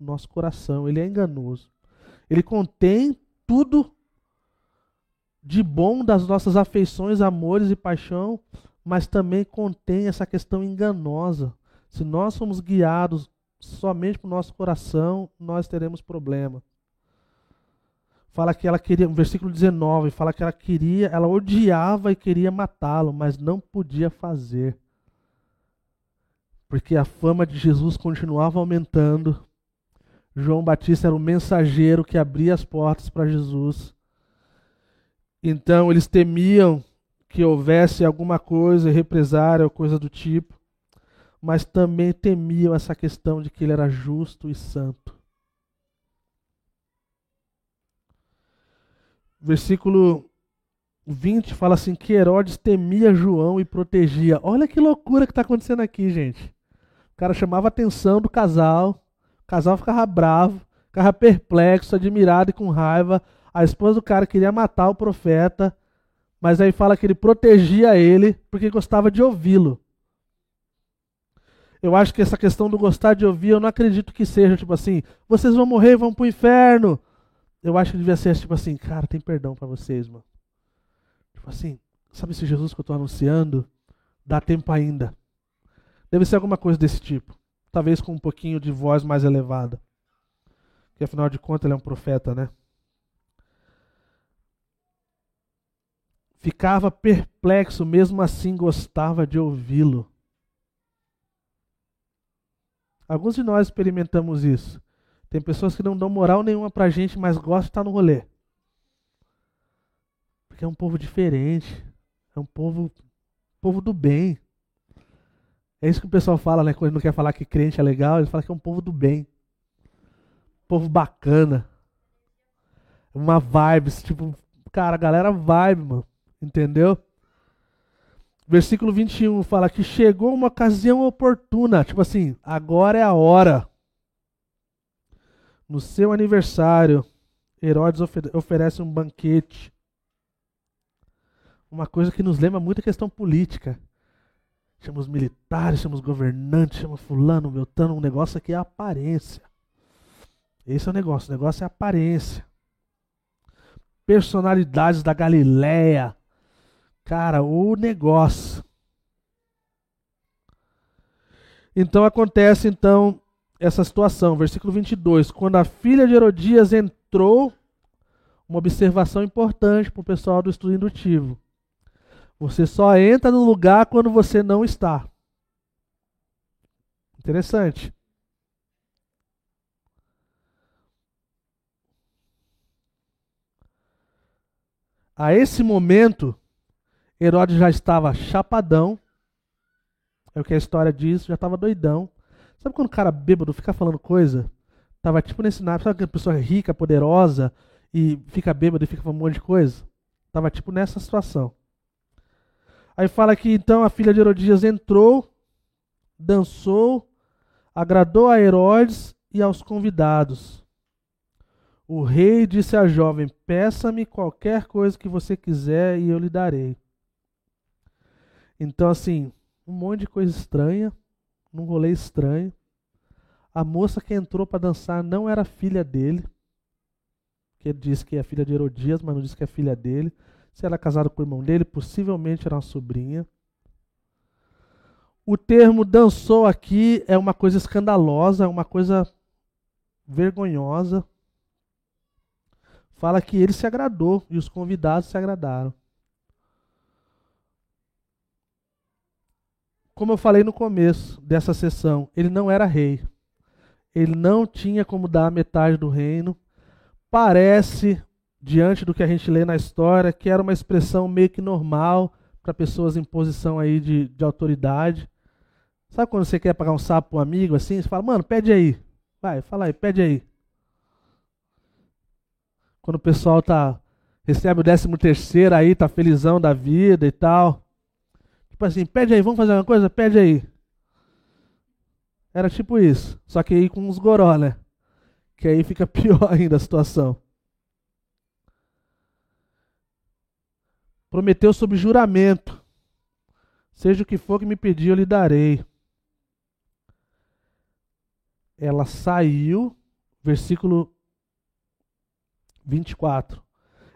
Speaker 1: Nosso coração, ele é enganoso. Ele contém tudo de bom das nossas afeições, amores e paixão, mas também contém essa questão enganosa. Se nós somos guiados somente para o nosso coração, nós teremos problema. Fala que ela queria, versículo 19, fala que ela queria, ela odiava e queria matá-lo, mas não podia fazer porque a fama de Jesus continuava aumentando. João Batista era o mensageiro que abria as portas para Jesus. Então eles temiam que houvesse alguma coisa, represária ou coisa do tipo, mas também temiam essa questão de que ele era justo e santo. Versículo 20 fala assim: que Herodes temia João e protegia. Olha que loucura que está acontecendo aqui, gente cara chamava a atenção do casal, o casal ficava bravo, ficava perplexo, admirado e com raiva. A esposa do cara queria matar o profeta, mas aí fala que ele protegia ele porque gostava de ouvi-lo. Eu acho que essa questão do gostar de ouvir, eu não acredito que seja tipo assim, vocês vão morrer vão pro inferno. Eu acho que devia ser tipo assim, cara, tem perdão para vocês, mano. Tipo assim, sabe esse Jesus que eu tô anunciando? Dá tempo ainda. Deve ser alguma coisa desse tipo. Talvez com um pouquinho de voz mais elevada. Porque afinal de contas ele é um profeta, né? Ficava perplexo, mesmo assim gostava de ouvi-lo. Alguns de nós experimentamos isso. Tem pessoas que não dão moral nenhuma pra gente, mas gostam de estar no rolê. Porque é um povo diferente. É um povo, povo do bem. É isso que o pessoal fala, né? Quando não quer falar que crente é legal, ele fala que é um povo do bem. Povo bacana. Uma vibe, tipo, cara, a galera vibe, mano. Entendeu? Versículo 21 fala que chegou uma ocasião oportuna. Tipo assim, agora é a hora. No seu aniversário, Herodes oferece um banquete. Uma coisa que nos lembra muito a questão política chama os militares, chama os governantes, chama fulano, beltano, um negócio aqui é aparência. Esse é o negócio, o negócio é aparência. personalidades da Galileia. Cara, o negócio. Então acontece então essa situação, versículo 22, quando a filha de Herodias entrou, uma observação importante para o pessoal do estudo indutivo. Você só entra no lugar quando você não está. Interessante. A esse momento, Herodes já estava chapadão. É o que a história diz, já estava doidão. Sabe quando o cara bêbado fica falando coisa? Tava tipo nesse naipe, sabe aquela pessoa rica, poderosa e fica bêbado e fica falando um monte de coisa? Tava tipo nessa situação. Aí fala que então a filha de Herodias entrou, dançou, agradou a Herodes e aos convidados. O rei disse à jovem: Peça-me qualquer coisa que você quiser e eu lhe darei. Então, assim, um monte de coisa estranha, num rolê estranho. A moça que entrou para dançar não era filha dele, que ele disse que é filha de Herodias, mas não disse que é filha dele. Se ela é casada com o irmão dele, possivelmente era uma sobrinha. O termo dançou aqui é uma coisa escandalosa, é uma coisa vergonhosa fala que ele se agradou e os convidados se agradaram. Como eu falei no começo dessa sessão, ele não era rei. Ele não tinha como dar metade do reino. Parece, diante do que a gente lê na história, que era uma expressão meio que normal para pessoas em posição aí de, de autoridade. Sabe quando você quer pagar um sapo para um amigo assim? Você fala, mano, pede aí. Vai, fala aí, pede aí. Quando o pessoal tá recebe o décimo terceiro aí, tá felizão da vida e tal. Tipo assim, pede aí, vamos fazer uma coisa? Pede aí. Era tipo isso. Só que aí com uns goró, né? Que aí fica pior ainda a situação. Prometeu sob juramento. Seja o que for que me pedir, eu lhe darei. Ela saiu, versículo 24.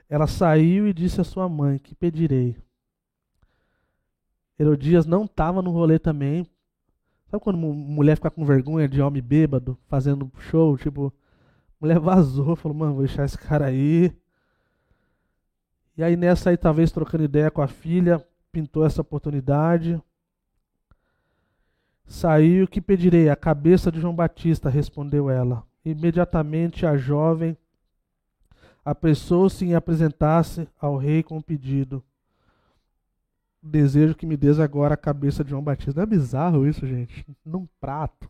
Speaker 1: Ela saiu e disse à sua mãe: Que pedirei? Herodias não estava no rolê também. Sabe quando mulher fica com vergonha de homem bêbado fazendo show? Tipo, mulher vazou, falou: Mano, vou deixar esse cara aí. E aí nessa aí, talvez trocando ideia com a filha, pintou essa oportunidade. Saiu, que pedirei? A cabeça de João Batista, respondeu ela. Imediatamente a jovem apressou-se em apresentar-se ao rei com o pedido. Desejo que me des agora a cabeça de João Batista. Não é bizarro isso, gente? Num prato.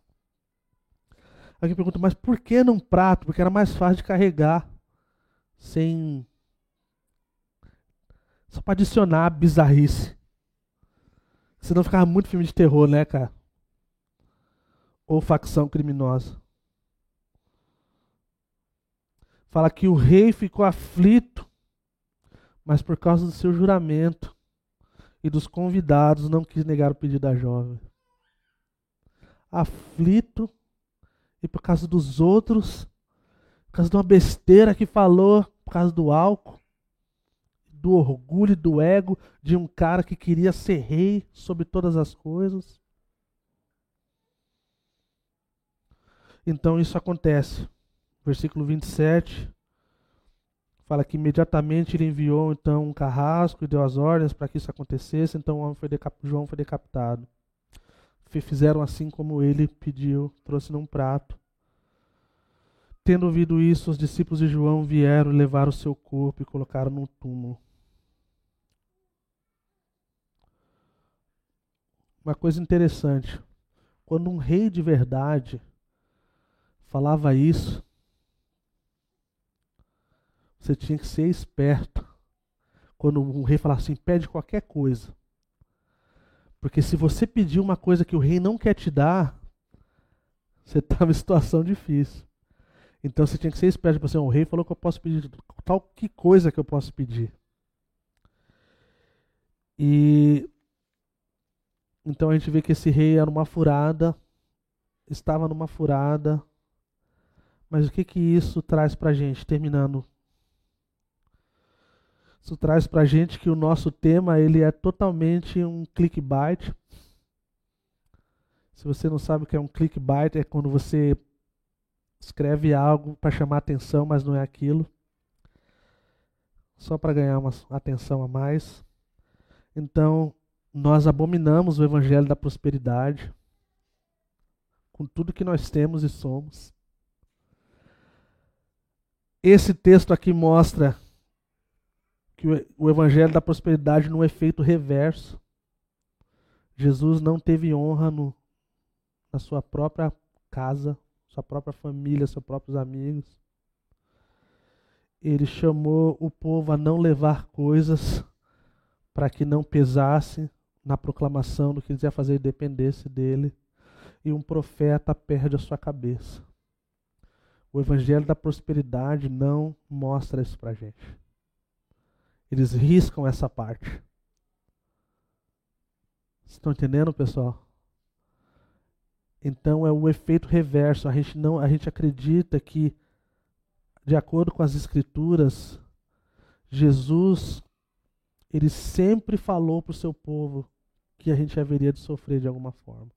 Speaker 1: Alguém pergunta, mas por que num prato? Porque era mais fácil de carregar. Sem. Só para adicionar bizarrice. Senão ficava muito filme de terror, né, cara? Ou facção criminosa. fala que o rei ficou aflito, mas por causa do seu juramento e dos convidados não quis negar o pedido da jovem. Aflito e por causa dos outros, por causa de uma besteira que falou, por causa do álcool, do orgulho do ego de um cara que queria ser rei sobre todas as coisas. Então isso acontece versículo 27, fala que imediatamente ele enviou então um carrasco e deu as ordens para que isso acontecesse, então foi João foi decapitado. Fizeram assim como ele pediu, trouxe num prato. Tendo ouvido isso, os discípulos de João vieram levar o seu corpo e colocaram no túmulo. Uma coisa interessante, quando um rei de verdade falava isso, você tinha que ser esperto. Quando um rei falar assim, pede qualquer coisa. Porque se você pedir uma coisa que o rei não quer te dar, você está em situação difícil. Então você tinha que ser esperto. Tipo assim, o rei falou que eu posso pedir tal que coisa que eu posso pedir. E então a gente vê que esse rei era uma furada, estava numa furada. Mas o que que isso traz para a gente? Terminando Isso traz para a gente que o nosso tema ele é totalmente um clickbait. Se você não sabe o que é um clickbait, é quando você escreve algo para chamar atenção, mas não é aquilo. Só para ganhar uma atenção a mais. Então, nós abominamos o evangelho da prosperidade com tudo que nós temos e somos. Esse texto aqui mostra que o evangelho da prosperidade não é feito reverso. Jesus não teve honra no, na sua própria casa, sua própria família, seus próprios amigos. Ele chamou o povo a não levar coisas para que não pesasse na proclamação do que iam fazer dependesse dele. E um profeta perde a sua cabeça. O evangelho da prosperidade não mostra isso para gente. Eles riscam essa parte. Estão entendendo, pessoal? Então é o efeito reverso. A gente não, a gente acredita que, de acordo com as escrituras, Jesus ele sempre falou para o seu povo que a gente haveria de sofrer de alguma forma.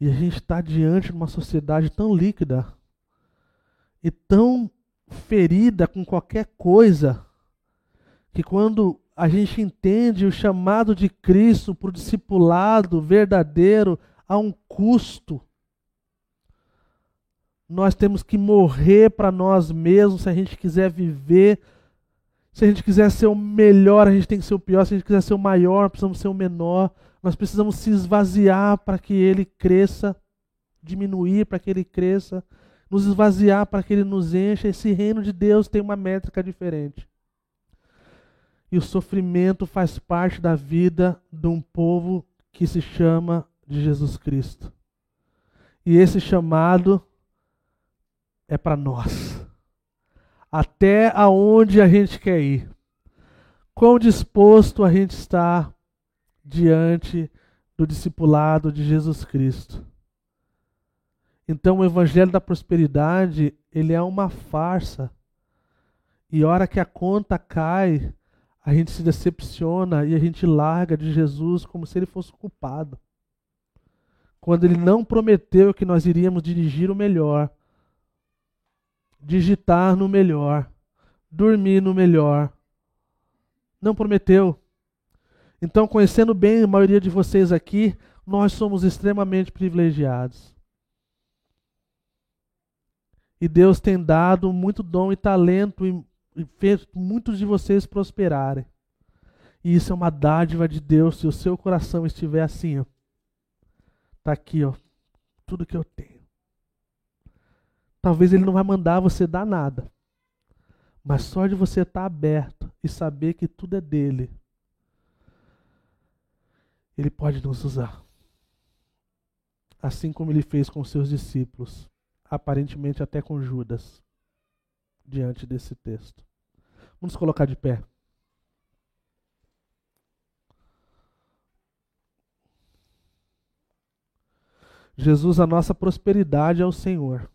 Speaker 1: E a gente está diante de uma sociedade tão líquida e tão ferida com qualquer coisa, que quando a gente entende o chamado de Cristo para o discipulado verdadeiro a um custo, nós temos que morrer para nós mesmos se a gente quiser viver. Se a gente quiser ser o melhor, a gente tem que ser o pior. Se a gente quiser ser o maior, precisamos ser o menor. Nós precisamos se esvaziar para que ele cresça, diminuir para que ele cresça nos esvaziar para que Ele nos encha. Esse reino de Deus tem uma métrica diferente. E o sofrimento faz parte da vida de um povo que se chama de Jesus Cristo. E esse chamado é para nós. Até aonde a gente quer ir. Quão disposto a gente está diante do discipulado de Jesus Cristo. Então o evangelho da prosperidade, ele é uma farsa. E a hora que a conta cai, a gente se decepciona e a gente larga de Jesus como se ele fosse culpado. Quando ele não prometeu que nós iríamos dirigir o melhor, digitar no melhor, dormir no melhor. Não prometeu. Então, conhecendo bem a maioria de vocês aqui, nós somos extremamente privilegiados. E Deus tem dado muito dom e talento e, feito muitos de vocês prosperarem. E isso é uma dádiva de Deus se o seu coração estiver assim, ó. Tá aqui, ó, tudo que eu tenho. Talvez ele não vai mandar você dar nada. Mas só de você estar tá aberto e saber que tudo é dele, ele pode nos usar. Assim como ele fez com seus discípulos aparentemente até com Judas, diante desse texto. Vamos colocar de pé. Jesus, a nossa prosperidade é o Senhor.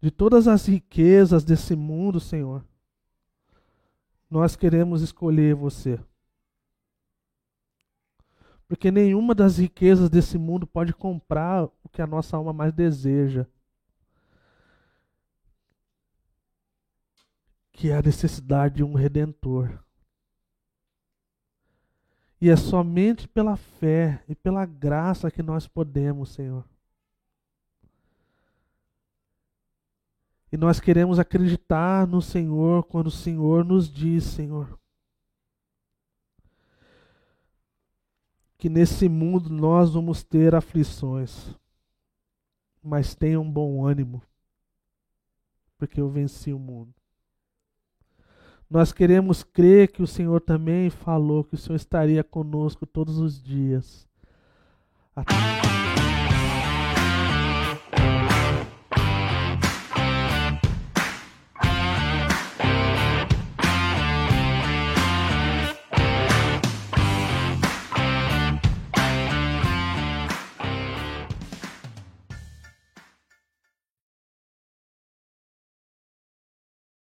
Speaker 1: De todas as riquezas desse mundo, Senhor, nós queremos escolher você. Porque nenhuma das riquezas desse mundo pode comprar o que a nossa alma mais deseja. Que é a necessidade de um redentor. E é somente pela fé e pela graça que nós podemos, Senhor. E nós queremos acreditar no Senhor quando o Senhor nos diz, Senhor, que nesse mundo nós vamos ter aflições, mas tenham bom ânimo, porque eu venci o mundo. Nós queremos crer que o Senhor também falou que o Senhor estaria conosco todos os dias. Até